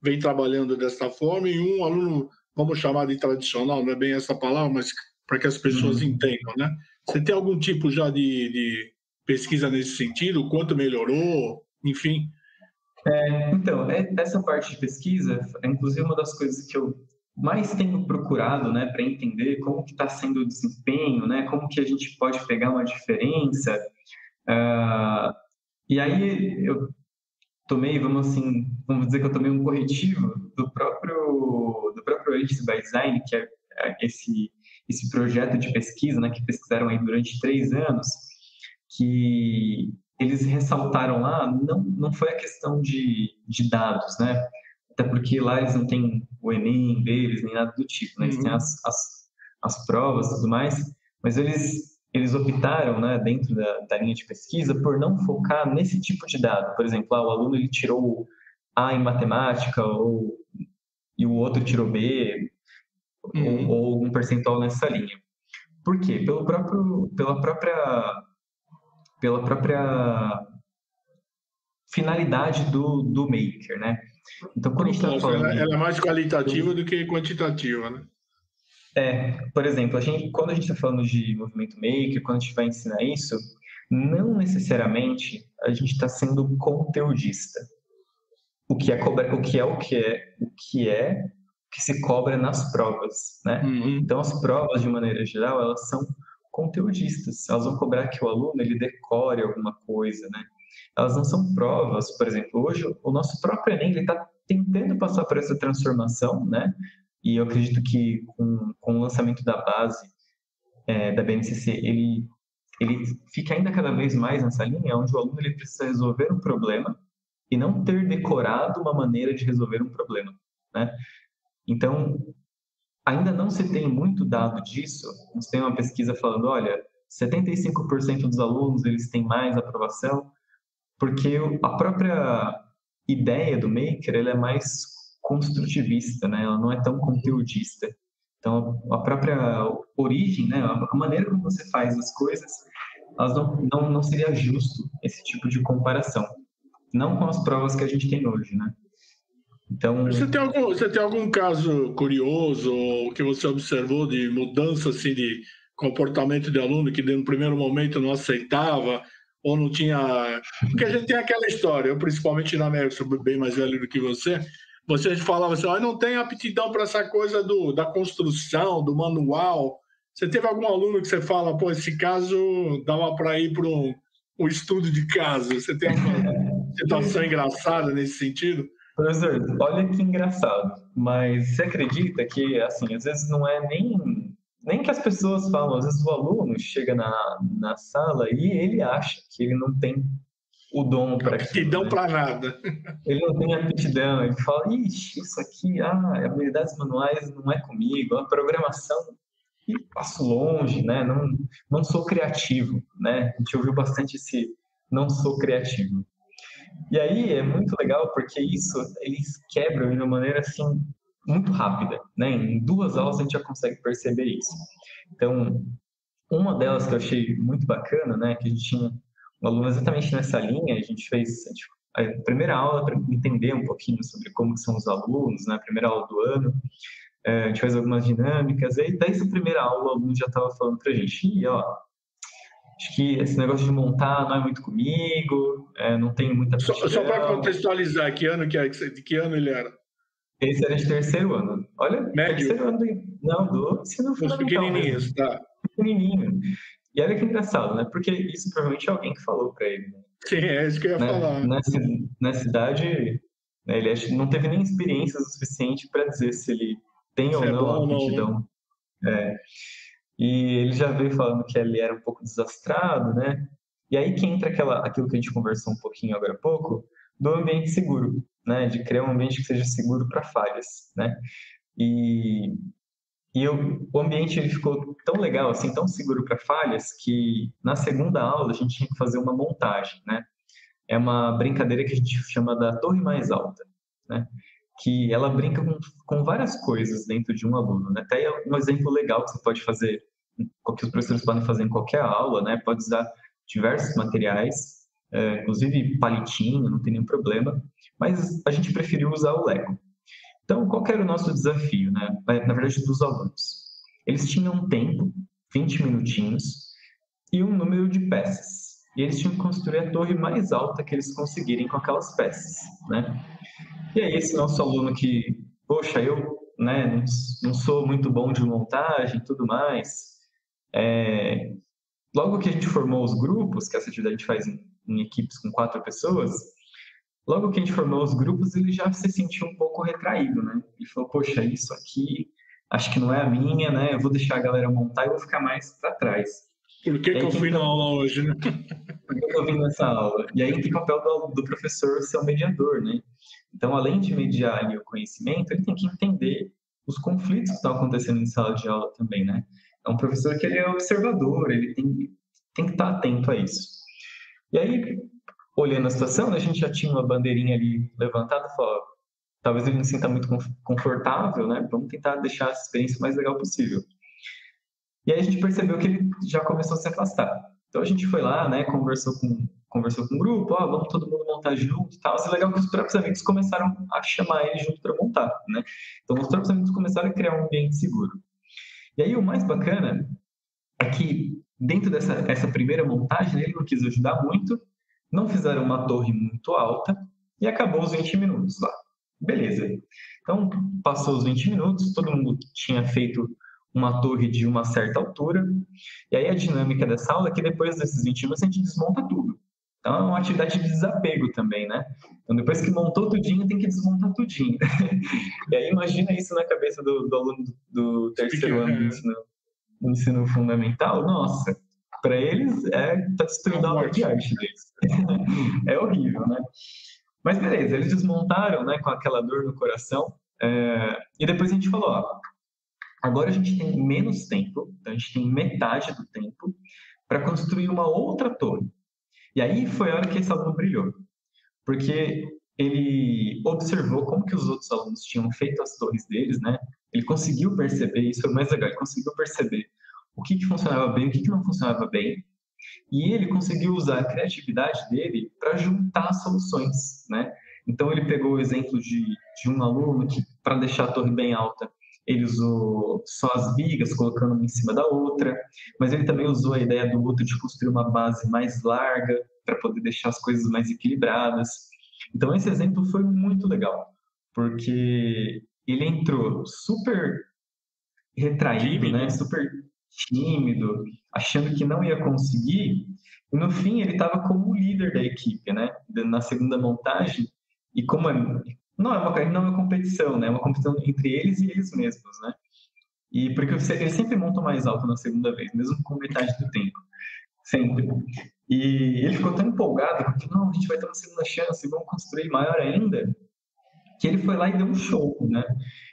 vem trabalhando desta forma, e um aluno, vamos chamar de tradicional, não é bem essa palavra, mas para que as pessoas uhum. entendam, né? Você tem algum tipo já de, de pesquisa nesse sentido? Quanto melhorou? Enfim. É, então, é, essa parte de pesquisa é inclusive uma das coisas que eu mais tenho procurado, né, para entender como que está sendo o desempenho, né, como que a gente pode pegar uma diferença. Uh, e aí eu tomei, vamos assim, vamos dizer que eu tomei um corretivo do próprio do próprio Agency by Design, que é, é esse esse projeto de pesquisa, né, que pesquisaram aí durante três anos, que eles ressaltaram lá não, não foi a questão de, de dados, né? Até porque lá eles não têm o Enem deles, nem nada do tipo, né? Eles uhum. têm as, as, as provas e tudo mais, mas eles, eles optaram, né, dentro da, da linha de pesquisa, por não focar nesse tipo de dado. Por exemplo, ah, o aluno ele tirou A em matemática ou, e o outro tirou B, uhum. ou, ou um percentual nessa linha. Por quê? Pelo próprio, pela própria pela própria finalidade do, do maker, né? Então, quando a gente está falando... Ela, ela, é mais qualitativa do, que quantitativa, né? É, por exemplo, a gente, quando a gente está falando de movimento maker, quando a gente vai ensinar isso, não necessariamente a gente está sendo conteudista. O que é cobra, o que é o que é, o que é que se cobra nas provas, né? Uhum. Então as provas de maneira geral elas são conteudistas. Elas vão cobrar que o aluno ele decore alguma coisa, né? elas não são provas, por exemplo, hoje o nosso próprio Enem está tentando passar por essa transformação, né? E eu acredito que com, com o lançamento da base é, da BNCC, ele, ele fica ainda cada vez mais nessa linha, onde o aluno ele precisa resolver um problema e não ter decorado uma maneira de resolver um problema, né? Então, ainda não se tem muito dado disso. Nós tem uma pesquisa falando, olha, 75% dos alunos eles têm mais aprovação, porque a própria ideia do maker ela é mais construtivista, né? Ela não é tão conteudista. Então, a própria origem, né? A maneira como você faz as coisas, elas não, não, não seria justo esse tipo de comparação. Não com as provas que a gente tem hoje, né? Então... Você tem algum, você tem algum caso curioso que você observou de mudança assim, de comportamento de aluno que no primeiro momento não aceitava ou não tinha. Porque a gente tem aquela história, eu principalmente na América, sou bem mais velho do que você. Você falava assim, ah, não tem aptidão para essa coisa do, da construção, do manual. Você teve algum aluno que você fala, pô, esse caso dava para ir para um, um estudo de caso? Você tem alguma situação engraçada nesse sentido? Professor, olha que engraçado, mas você acredita que, assim, às vezes não é nem, nem que as pessoas falam, às vezes o aluno chega na, na sala e ele acha que ele não tem o dom para Aptidão né? para nada. Ele não tem aptidão, ele fala, ixi, isso aqui, ah, habilidades manuais não é comigo, a programação, e passo longe, né, não, não sou criativo, né, a gente ouviu bastante esse não sou criativo. E aí é muito legal porque isso eles quebram de uma maneira assim muito rápida, né? Em duas aulas a gente já consegue perceber isso. Então, uma delas que eu achei muito bacana, né, que a gente tinha um aluno exatamente nessa linha, a gente fez a, gente, a primeira aula para entender um pouquinho sobre como são os alunos, né, a primeira aula do ano, é, a gente fez algumas dinâmicas, e aí desde a primeira aula o aluno já estava falando para a gente, e ó, acho que esse negócio de montar não é muito comigo, é, não tenho muita Só, só para contextualizar, que ano que é, de que ano ele era? Esse era de terceiro ano. Olha, Médio? terceiro ano do, não, do ensino Os pequenininhos, tá. Pequenininho. E olha que engraçado, né? Porque isso provavelmente é alguém que falou para ele. Né? Sim, é isso que eu ia né? falar. Nessa, nessa idade, né, ele não teve nem experiência o suficiente para dizer se ele tem ou é não a aptidão. É. E ele já veio falando que ele era um pouco desastrado, né? E aí que entra aquela, aquilo que a gente conversou um pouquinho agora há pouco, do ambiente seguro, né? De criar um ambiente que seja seguro para falhas, né? E, e eu, o ambiente ele ficou tão legal, assim, tão seguro para falhas, que na segunda aula a gente tinha que fazer uma montagem, né? É uma brincadeira que a gente chama da torre mais alta, né? Que ela brinca com, com várias coisas dentro de um aluno, né? Até um exemplo legal que você pode fazer que os professores podem fazer em qualquer aula, né? Pode usar diversos materiais, é, inclusive palitinho, não tem nenhum problema, mas a gente preferiu usar o Lego. Então, qual era o nosso desafio, né? Na verdade, dos alunos. Eles tinham um tempo, 20 minutinhos, e um número de peças. E eles tinham que construir a torre mais alta que eles conseguirem com aquelas peças, né? E aí, esse nosso aluno que, poxa, eu né, não sou muito bom de montagem e tudo mais, é, logo que a gente formou os grupos, que essa atividade a gente faz em, em, equipes com quatro pessoas, logo que a gente formou os grupos, ele já se sentiu um pouco retraído, né? Ele falou, poxa, isso aqui acho que não é a minha, né? Eu vou deixar a galera montar e vou ficar mais para trás. Por que, que eu fui na aula hoje, né? Por que eu vim nessa aula? E aí tem o papel do, do professor ser o mediador, né? Então, além de mediar o conhecimento, ele tem que entender os conflitos que estão acontecendo em sala de aula também, né? É um professor que ele é observador, ele tem, tem que estar atento a isso. E aí, olhando a situação, né, a gente já tinha uma bandeirinha ali levantada, falou, talvez ele não se sinta muito confortável, né? Vamos tentar deixar essa experiência o mais legal possível. E aí a gente percebeu que ele já começou a se afastar. Então a gente foi lá, né, conversou com conversou com o grupo, ó, vamos todo mundo montar junto e tal. E é legal que os próprios amigos começaram a chamar ele junto para montar, né? Então os próprios amigos começaram a criar um ambiente seguro. E aí o mais bacana é que dentro dessa essa primeira montagem ele não quis ajudar muito, não fizeram uma torre muito alta e acabou os 20 minutos lá. Beleza. Então passou os 20 minutos, todo mundo tinha feito uma torre de uma certa altura. E aí a dinâmica dessa aula é que depois desses 20 minutos a gente desmonta tudo. Então é uma atividade de desapego também, né? Então depois que montou tudinho, tem que desmontar tudinho. e aí imagina isso na cabeça do, do aluno do terceiro ano do ensino, do ensino fundamental. Nossa, para eles é tá destruindo a obra de arte deles. é horrível, né? Mas beleza, eles desmontaram, né, com aquela dor no coração. É... E depois a gente falou, ó, agora a gente tem menos tempo, então a gente tem metade do tempo para construir uma outra torre. E aí foi a hora que esse aluno brilhou, porque ele observou como que os outros alunos tinham feito as torres deles, né? Ele conseguiu perceber, isso foi mais legal, ele conseguiu perceber o que, que funcionava bem, o que, que não funcionava bem, e ele conseguiu usar a criatividade dele para juntar soluções, né? Então ele pegou o exemplo de, de um aluno que, para deixar a torre bem alta, ele usou só as vigas, colocando uma em cima da outra, mas ele também usou a ideia do outro de construir uma base mais larga para poder deixar as coisas mais equilibradas. Então esse exemplo foi muito legal, porque ele entrou super retraído, né? Super tímido, achando que não ia conseguir, e no fim ele estava como líder da equipe, né? Na segunda montagem, e como é, não é uma não é uma competição, né? É uma competição entre eles e eles mesmos, né? E porque eles sempre montam mais alto na segunda vez, mesmo com metade do tempo, sempre. E ele ficou tão empolgado, porque não, a gente vai ter uma segunda chance, vamos construir maior ainda, que ele foi lá e deu um show, né?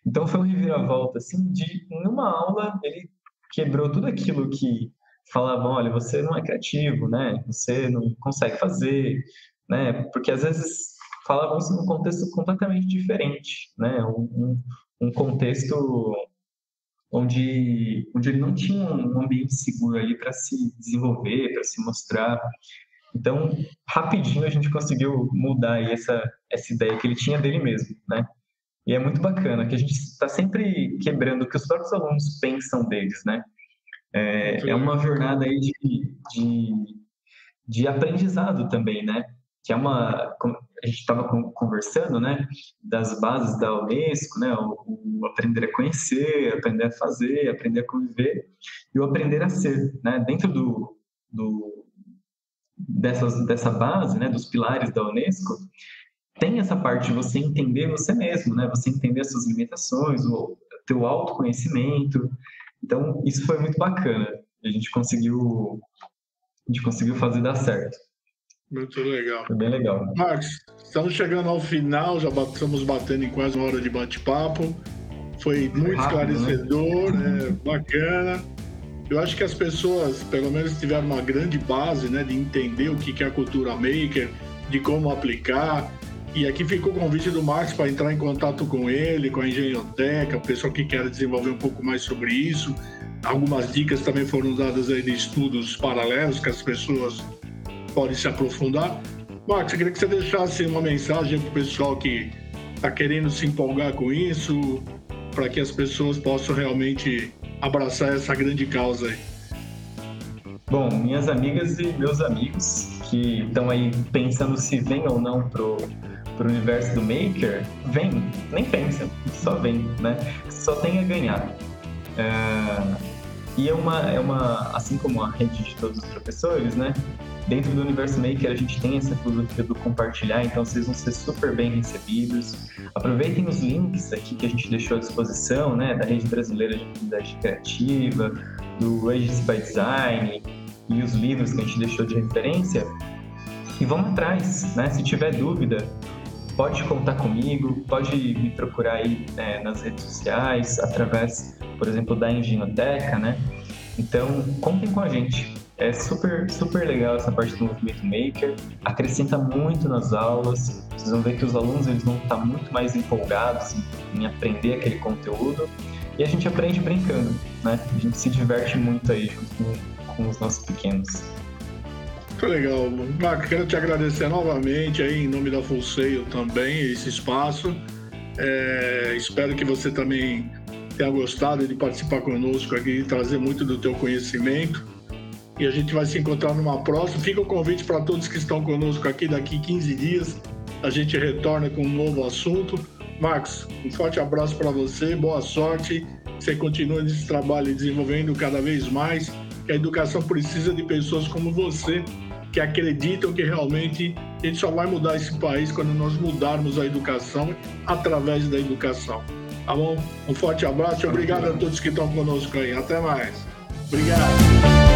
Então foi um reviravolta, assim, de numa aula ele quebrou tudo aquilo que falavam, olha, você não é criativo, né? Você não consegue fazer, né? Porque às vezes falavam isso num contexto completamente diferente, né? Um, um contexto onde, onde ele não tinha um ambiente seguro ali para se desenvolver, para se mostrar. Então, rapidinho a gente conseguiu mudar essa, essa ideia que ele tinha dele mesmo, né? E é muito bacana que a gente está sempre quebrando o que os próprios alunos pensam deles, né? É, é uma jornada aí de, de, de aprendizado também, né? Que é uma, a gente estava conversando, né? Das bases da Unesco, né? O, o, aprender a conhecer, aprender a fazer, aprender a conviver e o aprender a ser, né? Dentro do, do dessas, dessa base, né? Dos pilares da Unesco, tem essa parte de você entender você mesmo, né? Você entender as suas limitações, o teu autoconhecimento. Então, isso foi muito bacana. A gente conseguiu a gente conseguiu fazer dar certo. Muito legal. Foi bem legal. Max, estamos chegando ao final, já estamos batendo em quase uma hora de bate-papo. Foi muito Rápido, né? esclarecedor, né? é, bacana. Eu acho que as pessoas, pelo menos, tiveram uma grande base né, de entender o que é a cultura maker, de como aplicar. E aqui ficou o convite do Marcos para entrar em contato com ele, com a Engenhoteca, o pessoal que quer desenvolver um pouco mais sobre isso. Algumas dicas também foram dadas aí de estudos paralelos que as pessoas podem se aprofundar. Marcos, eu queria que você deixasse uma mensagem para o pessoal que está querendo se empolgar com isso, para que as pessoas possam realmente abraçar essa grande causa aí. Bom, minhas amigas e meus amigos que estão aí pensando se vem ou não pro o universo do Maker, vem, nem pensa, só vem, né? Só tem a ganhar. É, e é uma, é uma, assim como a rede de todos os professores, né? Dentro do universo Maker a gente tem essa filosofia do compartilhar, então vocês vão ser super bem recebidos. Aproveitem os links aqui que a gente deixou à disposição, né? Da Rede Brasileira de Atividade Criativa, do Agency by Design e os livros que a gente deixou de referência. E vão atrás, né? Se tiver dúvida, pode contar comigo, pode me procurar aí é, nas redes sociais, através, por exemplo, da Engenhoteca, né? Então, contem com a gente. É super, super legal essa parte do movimento maker, acrescenta muito nas aulas. Vocês vão ver que os alunos eles vão estar muito mais empolgados em, aprender aquele conteúdo e a gente aprende brincando, né? A gente se diverte muito aí junto com, com os nossos pequenos. Muito legal. Marco, quero te agradecer novamente aí em nome da Full Sail também, esse espaço. É, espero que você também tenha gostado de participar conosco aqui e trazer muito do teu conhecimento. E a gente vai se encontrar numa próxima. Fica o convite para todos que estão conosco aqui daqui 15 dias. A gente retorna com um novo assunto. Marcos, um forte abraço para você, boa sorte. Você continua nesse trabalho desenvolvendo cada vez mais. Que a educação precisa de pessoas como você que acreditam que realmente a gente só vai mudar esse país quando nós mudarmos a educação através da educação. Tá bom? Um forte abraço e obrigado a todos que estão conosco aí. Até mais. Obrigado.